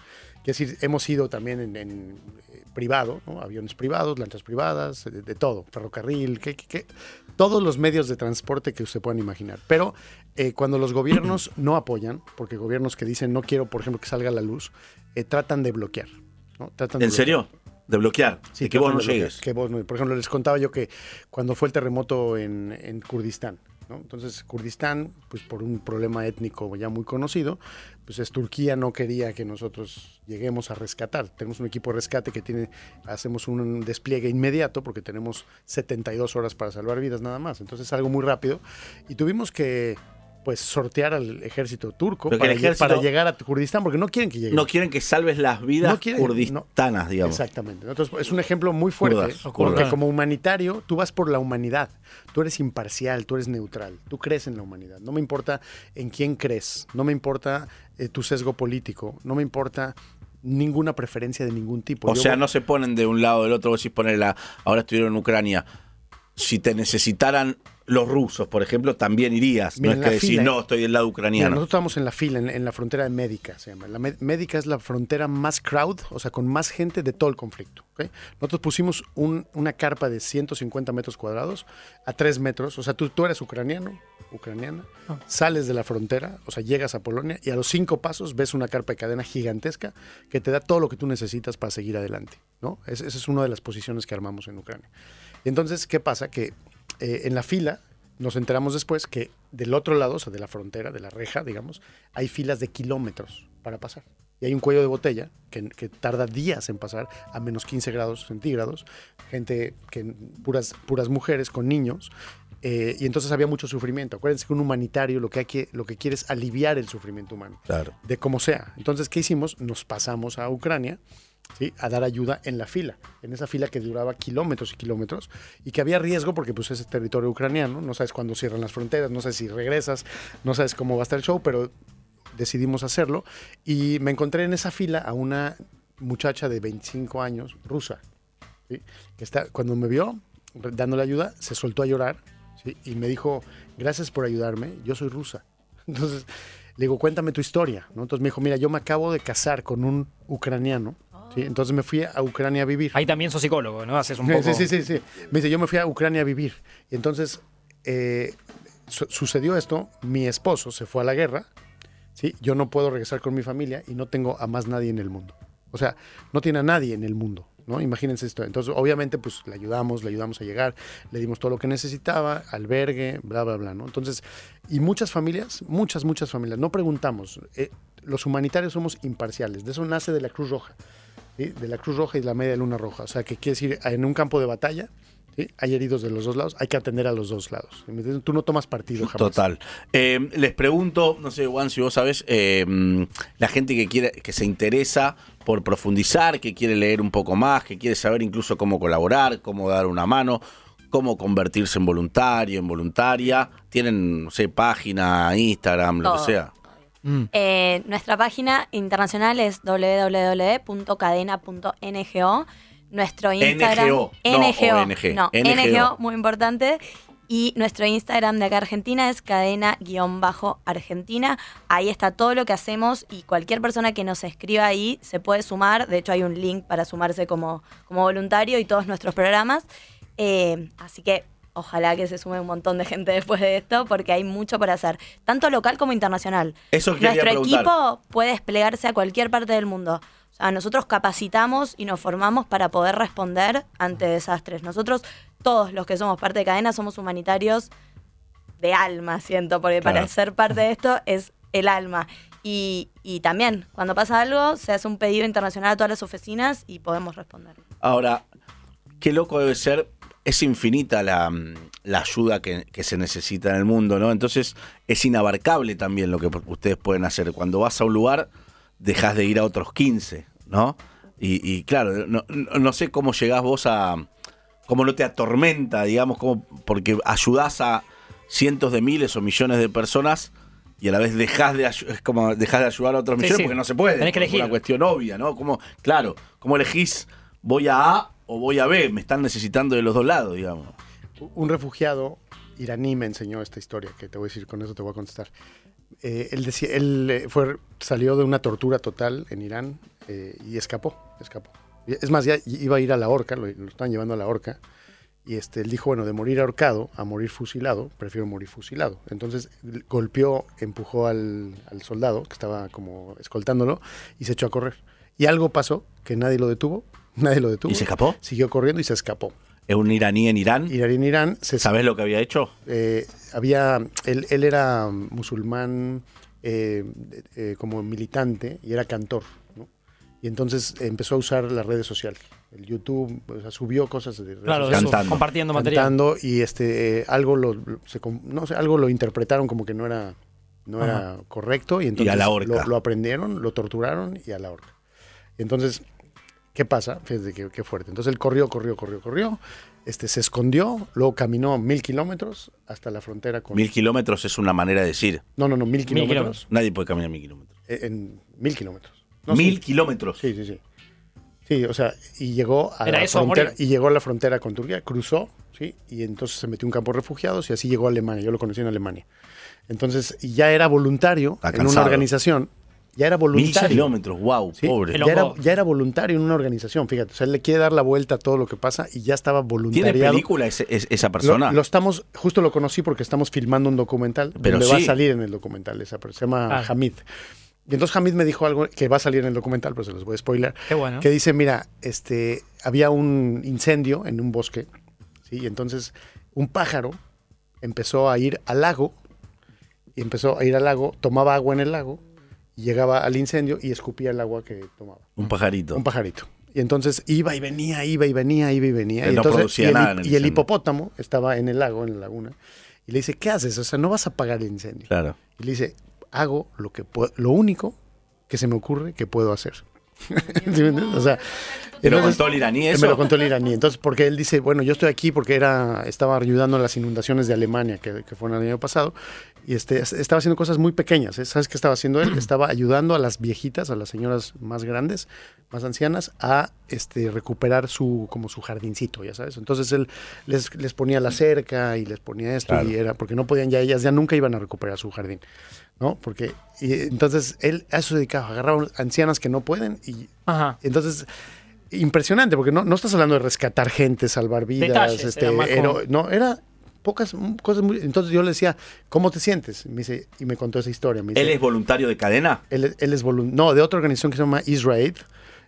Es decir, hemos ido también en, en, eh, privado, ¿no? aviones privados, lanchas privadas, de, de todo, ferrocarril, que, que- que- todos los medios de transporte que se puedan imaginar. Pero eh, cuando los gobiernos no apoyan, porque gobiernos que dicen no quiero, por ejemplo, que salga la luz, eh, tratan de bloquear. ¿no? Tratan de ¿En bloquear. serio? De bloquear. Sí, que vos no llegues. que vos no- por ejemplo, les contaba yo que cuando fue el terremoto en, en Kurdistán, entonces Kurdistán, pues por un problema étnico ya muy conocido, pues es Turquía no quería que nosotros lleguemos a rescatar. Tenemos un equipo de rescate que tiene, hacemos un despliegue inmediato porque tenemos 72 horas para salvar vidas nada más. Entonces es algo muy rápido y tuvimos que pues sortear al ejército turco para, ejército- llegar a Kurdistán porque no quieren que lleguemos. No quieren que salves las vidas No quieren, kurdistanas, digamos. Exactamente. Entonces, es un ejemplo muy fuerte. Kurdas, porque kurdas. como humanitario, tú vas por la humanidad. Tú eres imparcial, tú eres neutral. Tú crees en la humanidad. No me importa en quién crees. No me importa eh, tu sesgo político. No me importa ninguna preferencia de ningún tipo. O Yo sea, voy- no se ponen de un lado o del otro. Vos decís ponerla. Ahora estuvieron en Ucrania. Si te necesitaran los rusos, por ejemplo, también irías. Mira, no es que decís, fila- no, estoy del lado Mira, ucraniano. nosotros estamos en la fila, en, en la frontera de Médica, se llama. La Médica es la frontera más crowd, o sea, con más gente de todo el conflicto. Nosotros pusimos un- una carpa de 150 metros cuadrados a 3 metros, o sea, tú, tú eres ucraniano, ucraniana, sales de la frontera, o sea, llegas a Polonia y a los cinco pasos ves una carpa de cadena gigantesca que te da todo lo que tú necesitas para seguir adelante. ¿no? Es- esa es una de las posiciones que armamos en Ucrania. Y entonces, ¿qué pasa? Que eh, en la fila nos enteramos después que del otro lado, o sea, de la frontera, de la reja, digamos, hay filas de kilómetros para pasar. Y hay un cuello de botella que, que tarda días en pasar a menos 15 grados centígrados, gente, que puras, puras mujeres con niños, eh, y entonces había mucho sufrimiento. Acuérdense que un humanitario lo que, hay que, lo que quiere es aliviar el sufrimiento humano Claro. de como sea. Entonces, ¿qué hicimos? Nos pasamos a Ucrania ¿sí? a dar ayuda en la fila, en esa fila que duraba kilómetros y kilómetros y que había riesgo porque pues es territorio ucraniano, no sabes cuándo cierran las fronteras, no sabes si regresas, no sabes cómo va a estar el show, pero decidimos hacerlo y me encontré en esa fila a una muchacha de 25 años, rusa, ¿sí? que está, cuando me vio dándole ayuda, se soltó a llorar y me dijo, gracias por ayudarme, yo soy rusa. Entonces le digo, cuéntame tu historia. ¿no? Entonces me dijo, mira, yo me acabo de casar con un ucraniano, ¿sí? entonces me fui a Ucrania a vivir. Ahí también sos psicólogo, ¿no? Haces un poco. Sí, sí, sí, sí. Me dice, yo me fui a Ucrania a vivir. Y entonces eh, su- sucedió esto, mi esposo se fue a la guerra, ¿sí? yo no puedo regresar con mi familia y no tengo a más nadie en el mundo. O sea, no tiene a nadie en el mundo. ¿no? Imagínense esto. Entonces, obviamente, pues le ayudamos, le ayudamos a llegar, le dimos todo lo que necesitaba, albergue, bla, bla, bla, ¿no? Entonces, y muchas familias, muchas, muchas familias, no preguntamos. eh, los humanitarios somos imparciales. De eso nace de la Cruz Roja. ¿Sí? De la Cruz Roja y de la Media Luna Roja. O sea, que quiere decir, en un campo de batalla, ¿sí? Hay heridos de los dos lados, hay que atender a los dos lados. Tú no tomas partido jamás. Total. Eh, les pregunto, no sé, Juan, si vos sabés, eh, la gente que quiere, que se interesa por profundizar, que quiere leer un poco más, que quiere saber incluso cómo colaborar, cómo dar una mano, cómo convertirse en voluntario, en voluntaria, tienen, no sé, página, Instagram, lo Todo. que sea. Mm. Eh, nuestra página internacional es www.cadena.ngo. Nuestro Instagram. NGO, no NGO. No, NGO. NGO, muy importante. Y nuestro Instagram de acá Argentina es cadena-argentina. Ahí está todo lo que hacemos y cualquier persona que nos escriba ahí se puede sumar. De hecho, hay un link para sumarse como, como voluntario y todos nuestros programas. Eh, así que ojalá que se sume un montón de gente después de esto porque hay mucho por hacer, tanto local como internacional. Eso Nuestro preguntar. equipo puede desplegarse a cualquier parte del mundo. O sea, nosotros capacitamos y nos formamos para poder responder ante desastres. Nosotros, todos los que somos parte de cadena, somos humanitarios de alma, siento, porque para ser parte de esto es el alma. Y, y también, cuando pasa algo, se hace un pedido internacional a todas las oficinas y podemos responder. Ahora, qué loco debe ser, es infinita la, mm, la ayuda que, que se necesita en el mundo, ¿no? Entonces es inabarcable también lo que ustedes pueden hacer. Cuando vas a un lugar, dejas de ir a otros 15, ¿no? Y, y claro, no, no- sé cómo llegás vos a... cómo no te atormenta, digamos, cómo, porque ayudás a cientos de miles o millones de personas y a la vez dejás de, es como dejás de ayudar a otros Sí, millones sí. porque no se puede. Tenés que por una elegir. cuestión obvia, ¿no? Como, claro, ¿cómo elegís voy a A o voy a B? Me están necesitando de los dos lados, digamos. Un refugiado iraní me enseñó esta historia, que te voy a decir, con eso te voy a contestar. Eh, él decía, él eh, fue, salió de una tortura total en Irán eh, y escapó, escapó. Es más, ya iba a ir a la horca, lo, lo estaban llevando a la horca, y este, él dijo, bueno, de morir ahorcado a morir fusilado, prefiero morir fusilado. Entonces golpeó, empujó al soldado que estaba como escoltándolo y se echó a correr. Y algo pasó que nadie lo detuvo, nadie lo detuvo. ¿Y se escapó? Siguió corriendo y se escapó. ¿Es un iraní en Irán? Y en Irán se ¿Sabés lo que había hecho? eh, había, él, él era musulmán eh, eh, como militante y era cantor, ¿no? Y entonces empezó a usar las redes sociales, el YouTube, o sea, subió cosas de redes Claro, sociales, Cantando. compartiendo material. cantando y este eh, algo lo, se no sé, algo lo interpretaron como que no era no era correcto y entonces a la horca. Lo, lo aprendieron, lo torturaron y a la horca. Y entonces ¿Qué pasa? Fíjate qué, qué fuerte. Entonces él corrió, corrió, corrió, corrió. Este, se escondió, luego caminó mil kilómetros hasta la frontera con... Mil kilómetros es una manera de decir. No, no, no, mil kilómetros. kilómetros. Nadie puede caminar mil kilómetros. Eh, En mil kilómetros. No, mil sí. kilómetros. Sí, sí, sí. Sí, o sea, y llegó a Era la eso, frontera, morir. y llegó a la frontera con Turquía, cruzó, sí, y entonces se metió en un campo de refugiados y así llegó a Alemania. Yo lo conocí en Alemania. Entonces, ya era voluntario Está en una organización. Ya era Mil voluntario. kilómetros, wow, Sí, pobre. Ya, era, loco. ya era voluntario en una organización, fíjate. O sea, él le quiere dar la vuelta a todo lo que pasa y ya estaba ¿Tiene voluntariado. película ese- es- esa persona? lo estamos, justo lo conocí porque estamos filmando un documental Pero donde va a salir en el documental esa persona. Se llama Ah. Hamid. Y entonces Hamid me dijo algo que va a salir en el documental, pero se los voy a spoiler. Qué bueno. Que dice, mira, este, había un incendio en un bosque, ¿sí? Y entonces un pájaro empezó a ir al lago, y empezó a ir al lago, tomaba agua en el lago, y llegaba al incendio y escupía el agua que tomaba. Un pajarito. Un pajarito. Y entonces iba y venía, iba y venía, iba y venía. Él y no entonces, producía y el, nada en el y el hipopótamo estaba en el lago, en la laguna. Y le dice, ¿qué haces? O sea, no vas a apagar el incendio. Claro. Y le dice, hago lo que lo único que se me ocurre que puedo hacer. ¿Sí me entiendes? O sea, ¿Te lo contó el iraní me eso? lo contó el iraní. Entonces, porque él dice, bueno, yo estoy aquí porque era, estaba ayudando a las inundaciones de Alemania que, que fueron el año pasado. Y este, es- estaba haciendo cosas muy pequeñas. ¿eh? ¿Sabes qué estaba haciendo él? Estaba ayudando a las viejitas, a las señoras más grandes, más ancianas, a este, recuperar su, como su jardincito, ya sabes. Entonces él les, les ponía la cerca y les ponía esto Claro. y era, porque no podían ya, ellas ya nunca iban a recuperar su jardín. ¿No? Porque, y entonces él a eso se dedicaba, agarraba ancianas que no pueden y Ajá. entonces, impresionante, porque no, no estás hablando de rescatar gente, salvar vidas, Detalles, este, era no, era pocas cosas muy. Entonces yo le decía, ¿cómo te sientes? Me dice, y me contó esa historia. Me dice, ¿Él es voluntario de cadena? él, es- él es volun- no, de otra organización que se llama Israel.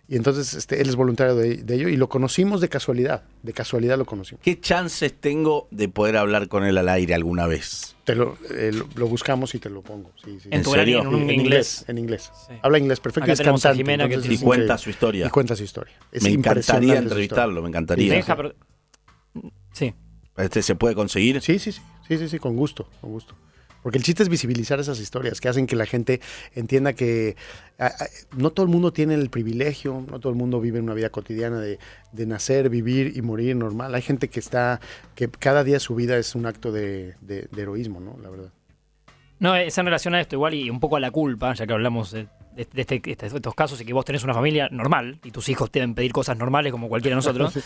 Y entonces este, él es voluntario de, de ello y lo conocimos de casualidad. De casualidad lo conocimos. ¿Qué chances tengo de poder hablar con él al aire alguna vez? Te lo, eh, lo, lo buscamos y te lo pongo. Sí, sí. En ¿En serio? en un en inglés. En inglés. Sí. Habla inglés perfecto. Acá y es cantante. Jimena que Y cuenta su historia. Y cuenta su historia. Es Me encantaría entrevistarlo, me encantaría. Pero Sí. Este se puede conseguir. Sí, sí, sí, sí, sí, sí, con gusto, con gusto. Porque el chiste es visibilizar esas historias que hacen que la gente entienda que a- a- no todo el mundo tiene el privilegio, no todo el mundo vive una vida cotidiana de, de nacer, vivir y morir normal. Hay gente que está, que cada día su vida es un acto de, de- de heroísmo, ¿no? La verdad. No, es en relación a esto igual y un poco a la culpa, ya que hablamos de, este- de estos casos y que vos tenés una familia normal y tus hijos te deben pedir cosas normales como cualquiera de nosotros.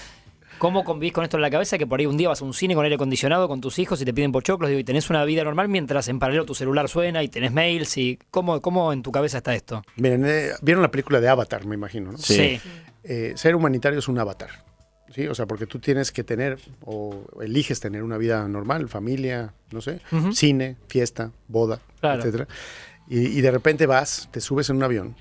¿Cómo convivís con esto en la cabeza? Que por ahí un día vas a un cine con aire acondicionado con tus hijos y te piden pochoclos digo, y tenés una vida normal mientras en paralelo tu celular suena y tenés mails y ¿cómo, cómo en tu cabeza está esto? Miren, eh, vieron la película de Avatar, me imagino, ¿no? Sí. Eh, ser humanitario es un avatar. ¿sí? O sea, porque tú tienes que tener o eliges tener una vida normal, familia, no sé, cine, fiesta, boda, Claro. etcétera. Y, y de repente vas, te subes en un avión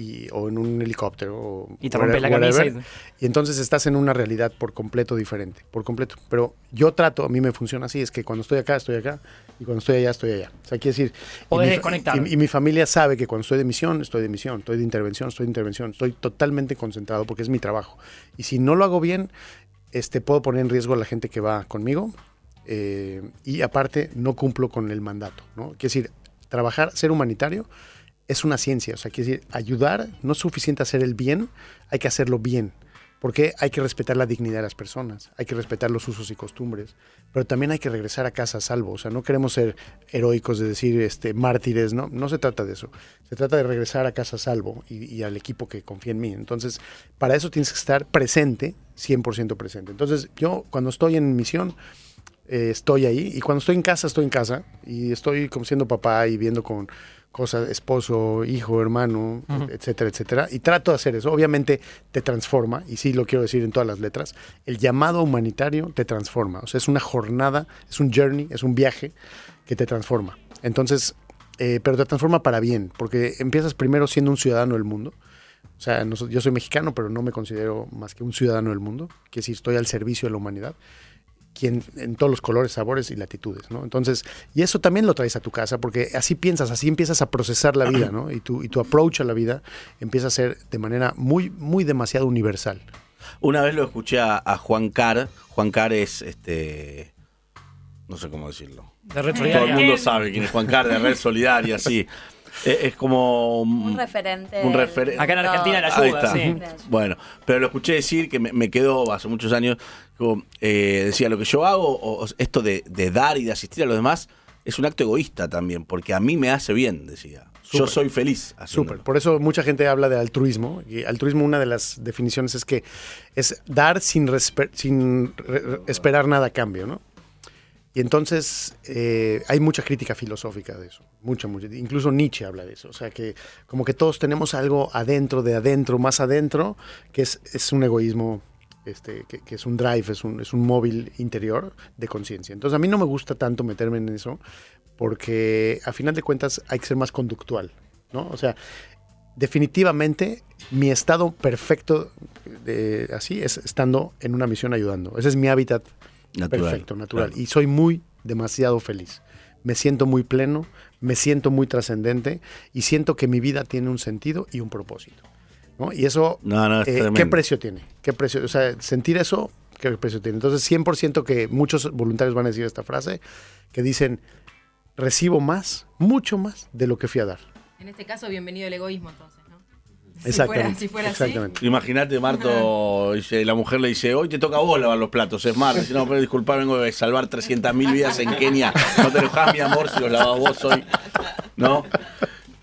y, o en un helicóptero o Y te rompes la camisa y- y entonces estás en una realidad por completo diferente, por completo. Pero yo trato, a mí me funciona así, es que cuando estoy acá, estoy acá, y cuando estoy allá, estoy allá. O sea, quiere decir... y fa- desconectar. Y, y mi familia sabe que cuando estoy de misión, estoy de misión, estoy de intervención, estoy de intervención, estoy totalmente concentrado porque es mi trabajo. Y si no lo hago bien, este, puedo poner en riesgo a la gente que va conmigo, eh, y aparte no cumplo con el mandato, ¿no? Quiere decir, trabajar, ser humanitario es una ciencia, o sea, quiere decir, ayudar no es suficiente hacer el bien, hay que hacerlo bien, porque hay que respetar la dignidad de las personas, hay que respetar los usos y costumbres, pero también hay que regresar a casa a salvo, o sea, no queremos ser heroicos de decir este, mártires, ¿no? No se trata de eso, se trata de regresar a casa a salvo y, al equipo que confía en mí, entonces, para eso tienes que estar presente, 100% presente. Entonces, yo cuando estoy en misión, eh, estoy ahí y cuando estoy en casa estoy en casa y estoy como siendo papá y viendo con cosas, esposo, hijo, hermano, etcétera, etcétera. Y trato de hacer eso. Obviamente te transforma, y sí lo quiero decir en todas las letras, el llamado humanitario te transforma. O sea, es una jornada, es un journey, es un viaje que te transforma. Entonces, eh, pero te transforma para bien, porque empiezas primero siendo un ciudadano del mundo. O sea, no yo soy mexicano, pero no me considero más que un ciudadano del mundo, que si estoy al servicio de la humanidad quien, en todos los colores, sabores y latitudes, ¿no? Entonces, y eso también lo traes a tu casa, porque así piensas, así empiezas a procesar la vida, ¿no? Y tu, y tu approach a la vida empieza a ser de manera muy, muy demasiado universal. Una vez lo escuché a, a Juan Car. Juan Car es este. No sé cómo decirlo. De Red Todo el mundo sabe quién es Juan Car de Red Solidaria, sí. Es, es como. Un referente. Un. Acá en Argentina la Ahí ayuda, está. sí. Bueno, pero lo escuché decir que me, me quedó hace muchos años. como, eh, decía, lo que yo hago, o, esto de, de dar y de asistir a los demás, es un acto egoísta también, porque a mí me hace bien, decía. Yo soy feliz. Súper. Por eso mucha gente habla de altruismo. Y altruismo, una de las definiciones es que es dar sin, sin esperar nada a cambio, ¿no? Y entonces eh, hay mucha crítica filosófica de eso, mucha, mucha. Incluso Nietzsche habla de eso. O sea, que como que todos tenemos algo adentro, de adentro, más adentro, que es, es un egoísmo, este, que, es un drive, es un, es un móvil interior de conciencia. Entonces a mí no me gusta tanto meterme en eso, porque a final de cuentas hay que ser más conductual, ¿no? O sea, definitivamente mi estado perfecto así es estando en una misión ayudando. Ese es mi hábitat Natural, perfecto, natural. claro. Y soy muy, demasiado feliz. Me siento muy pleno, me siento muy trascendente y siento que mi vida tiene un sentido y un propósito. ¿no? Y eso, No, no, es eh, ¿qué precio tiene? ¿Qué precio? O sea, sentir eso, ¿qué precio tiene? Entonces, 100% que muchos voluntarios van a decir esta frase, que dicen, recibo más, mucho más de lo que fui a dar. En este caso, bienvenido el egoísmo, entonces. Exactamente. Si fuera, si fuera exactamente. Imagínate, Marto, dice, la mujer le dice, hoy te toca a vos lavar los platos, es Marto. Dice, no, pero disculpa, vengo de salvar 300.000 vidas en Kenia. No te enojas, mi amor, si los lavas vos hoy. ¿No?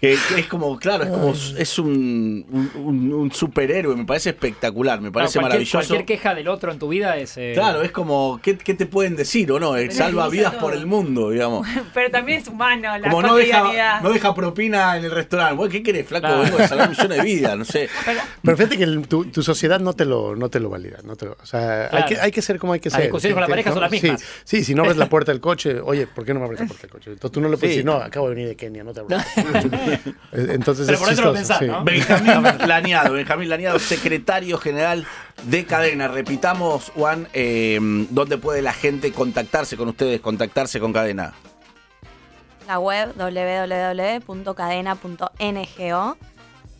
Que, que es como, claro, es como, es un, un, superhéroe, me parece espectacular, me parece Claro, cualquier, maravilloso. Cualquier queja del otro en tu vida es. eh, Claro, es como, ¿qué, qué te pueden decir o no? Eh, Salva vidas por el mundo, digamos. Pero también es humano, la Como no deja, cotidianidad. no deja propina en el restaurante. Bueno, ¿Qué querés, flaco? Claro. Vengo de salvar millones de vidas, no sé. Pero fíjate que el- tu, tu sociedad no te lo, no te lo valida. No te lo- o sea, hay, que, hay que ser como hay que Las ser. discusiones con la Sí, pareja ¿no? son las Sí, mismas. Sí, si no abres la puerta del coche, oye, ¿por qué no me abres la puerta del coche? Entonces tú no le puedes Sí. decir, no, acabo de venir de Kenia, no te abro. Entonces Pero es por dentro lo pensás, sí. ¿no? Benjamín Lañado, Benjamín Lañado, secretario general de Cadena. Repitamos, Juan, eh, ¿dónde puede la gente contactarse con ustedes, contactarse con Cadena? La web www.cadena.ngo.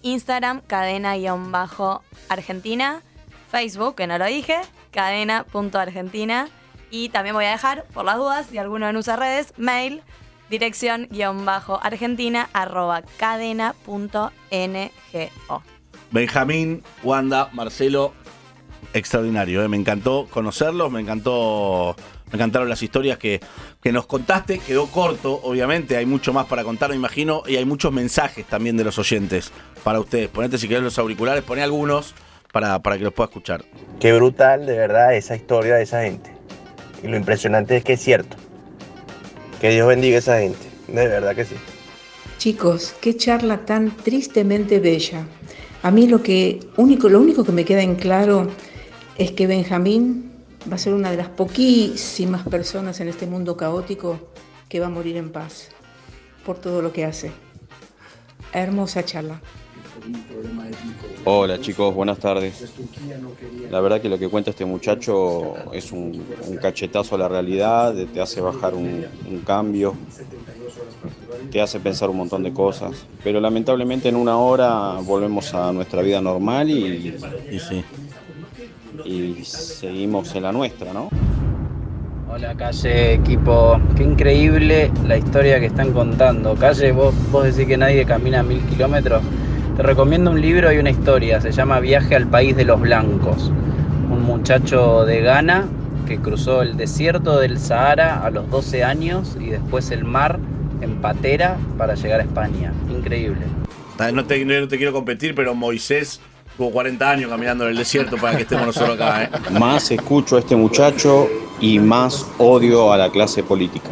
Instagram, cadena-argentina. Facebook, que no lo dije, cadena.argentina. Y también voy a dejar, por las dudas, si alguno no usa redes, mail, dirección guion bajo argentina arroba cadena.ngo. Benjamín, Wanda, Marcelo, extraordinario. ¿eh? Me encantó conocerlos, me encantó. Me encantaron las historias que, que nos contaste. Quedó corto, obviamente. Hay mucho más para contar, me imagino. Y hay muchos mensajes también de los oyentes para ustedes. Ponete si querés los auriculares, poné algunos para, para que los pueda escuchar. Qué brutal, de verdad, esa historia de esa gente. Y lo impresionante es que es cierto. Que Dios bendiga a esa gente. De verdad que sí. Chicos, qué charla tan tristemente bella. A mí lo que único, lo único que me queda en claro es que Benjamín va a ser una de las poquísimas personas en este mundo caótico que va a morir en paz por todo lo que hace. Hermosa charla. Hola chicos, buenas tardes. La verdad que lo que cuenta este muchacho es un, un cachetazo a la realidad, te hace bajar un, un cambio, te hace pensar un montón de cosas. Pero lamentablemente en una hora volvemos a nuestra vida normal y, Y sí. y seguimos en la nuestra, ¿no? Hola Calle, equipo. Qué increíble la historia que están contando. Calle, vos, vos decís que nadie camina mil kilómetros. Te recomiendo un libro y una historia. Se llama Viaje al País de los Blancos. Un muchacho de Ghana que cruzó el desierto del Sahara a los 12 años y después el mar en patera para llegar a España. Increíble. Ah, No te, no te quiero competir, pero Moisés tuvo 40 años caminando en el desierto para que estemos nosotros acá. ¿eh? Más escucho a este muchacho y más odio a la clase política.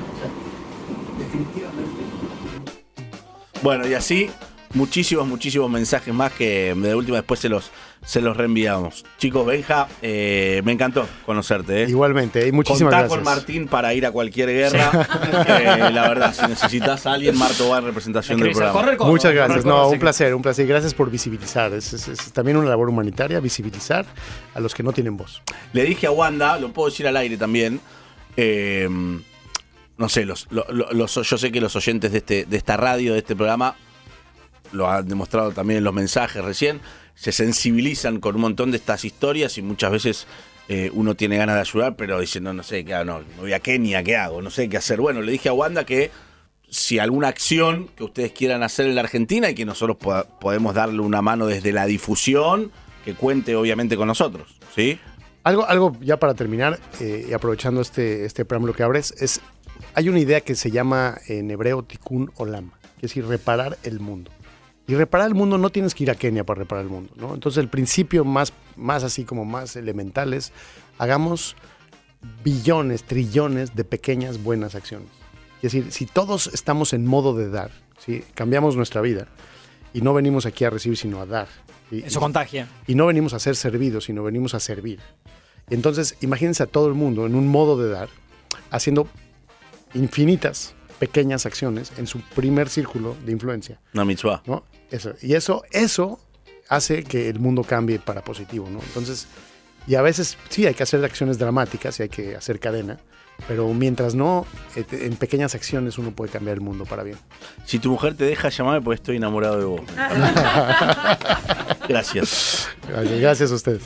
Bueno, y así muchísimos, muchísimos mensajes más que de última después se los, se los reenviamos. Chicos, Benja, eh, me encantó conocerte. ¿eh? Igualmente, y muchísimas Contá gracias. con Martín para ir a cualquier guerra. Eh, la verdad, si necesitas a alguien, Marto va en representación del programa. Muchas gracias. No, un placer, un placer. Gracias por visibilizar. Es, es- es también una labor humanitaria, visibilizar a los que no tienen voz. Le dije a Wanda, lo puedo decir al aire también. eh, no sé, los, lo- lo- los- yo sé que los oyentes de, este, de esta radio, de este programa, lo han demostrado también en los mensajes recién, se sensibilizan con un montón de estas historias y muchas veces eh, uno tiene ganas de ayudar, pero dice, no, sé qué hago, no, voy a Kenia, ¿qué hago? No sé qué hacer. Bueno, le dije a Wanda que si alguna acción que ustedes quieran hacer en la Argentina y que nosotros podemos darle una mano desde la difusión, que cuente obviamente con nosotros, ¿sí? Algo, algo ya para terminar, eh, y aprovechando este, este preámbulo que abres, es hay una idea que se llama en hebreo tikkun olam, que es decir, reparar el mundo. Y reparar el mundo no tienes que ir a Kenia para reparar el mundo, ¿no? Entonces el principio más, más así como más elemental es hagamos billones, trillones de pequeñas buenas acciones. Es decir, si todos estamos en modo de dar, si cambiamos nuestra vida y no venimos aquí a recibir sino a dar. y- Eso contagia. y no venimos a ser servidos, sino venimos a servir. Entonces, imagínense a todo el mundo en un modo de dar, haciendo infinitas pequeñas acciones en su primer círculo de influencia. Una mitzvah. ¿no? Eso, y eso, eso hace que el mundo cambie para positivo, ¿no? Entonces, y a veces sí hay que hacer acciones dramáticas y hay que hacer cadena, pero mientras no, eh, en pequeñas acciones uno puede cambiar el mundo para bien. Si tu mujer te deja llamarme porque estoy enamorado de vos. Gracias. Gracias a ustedes.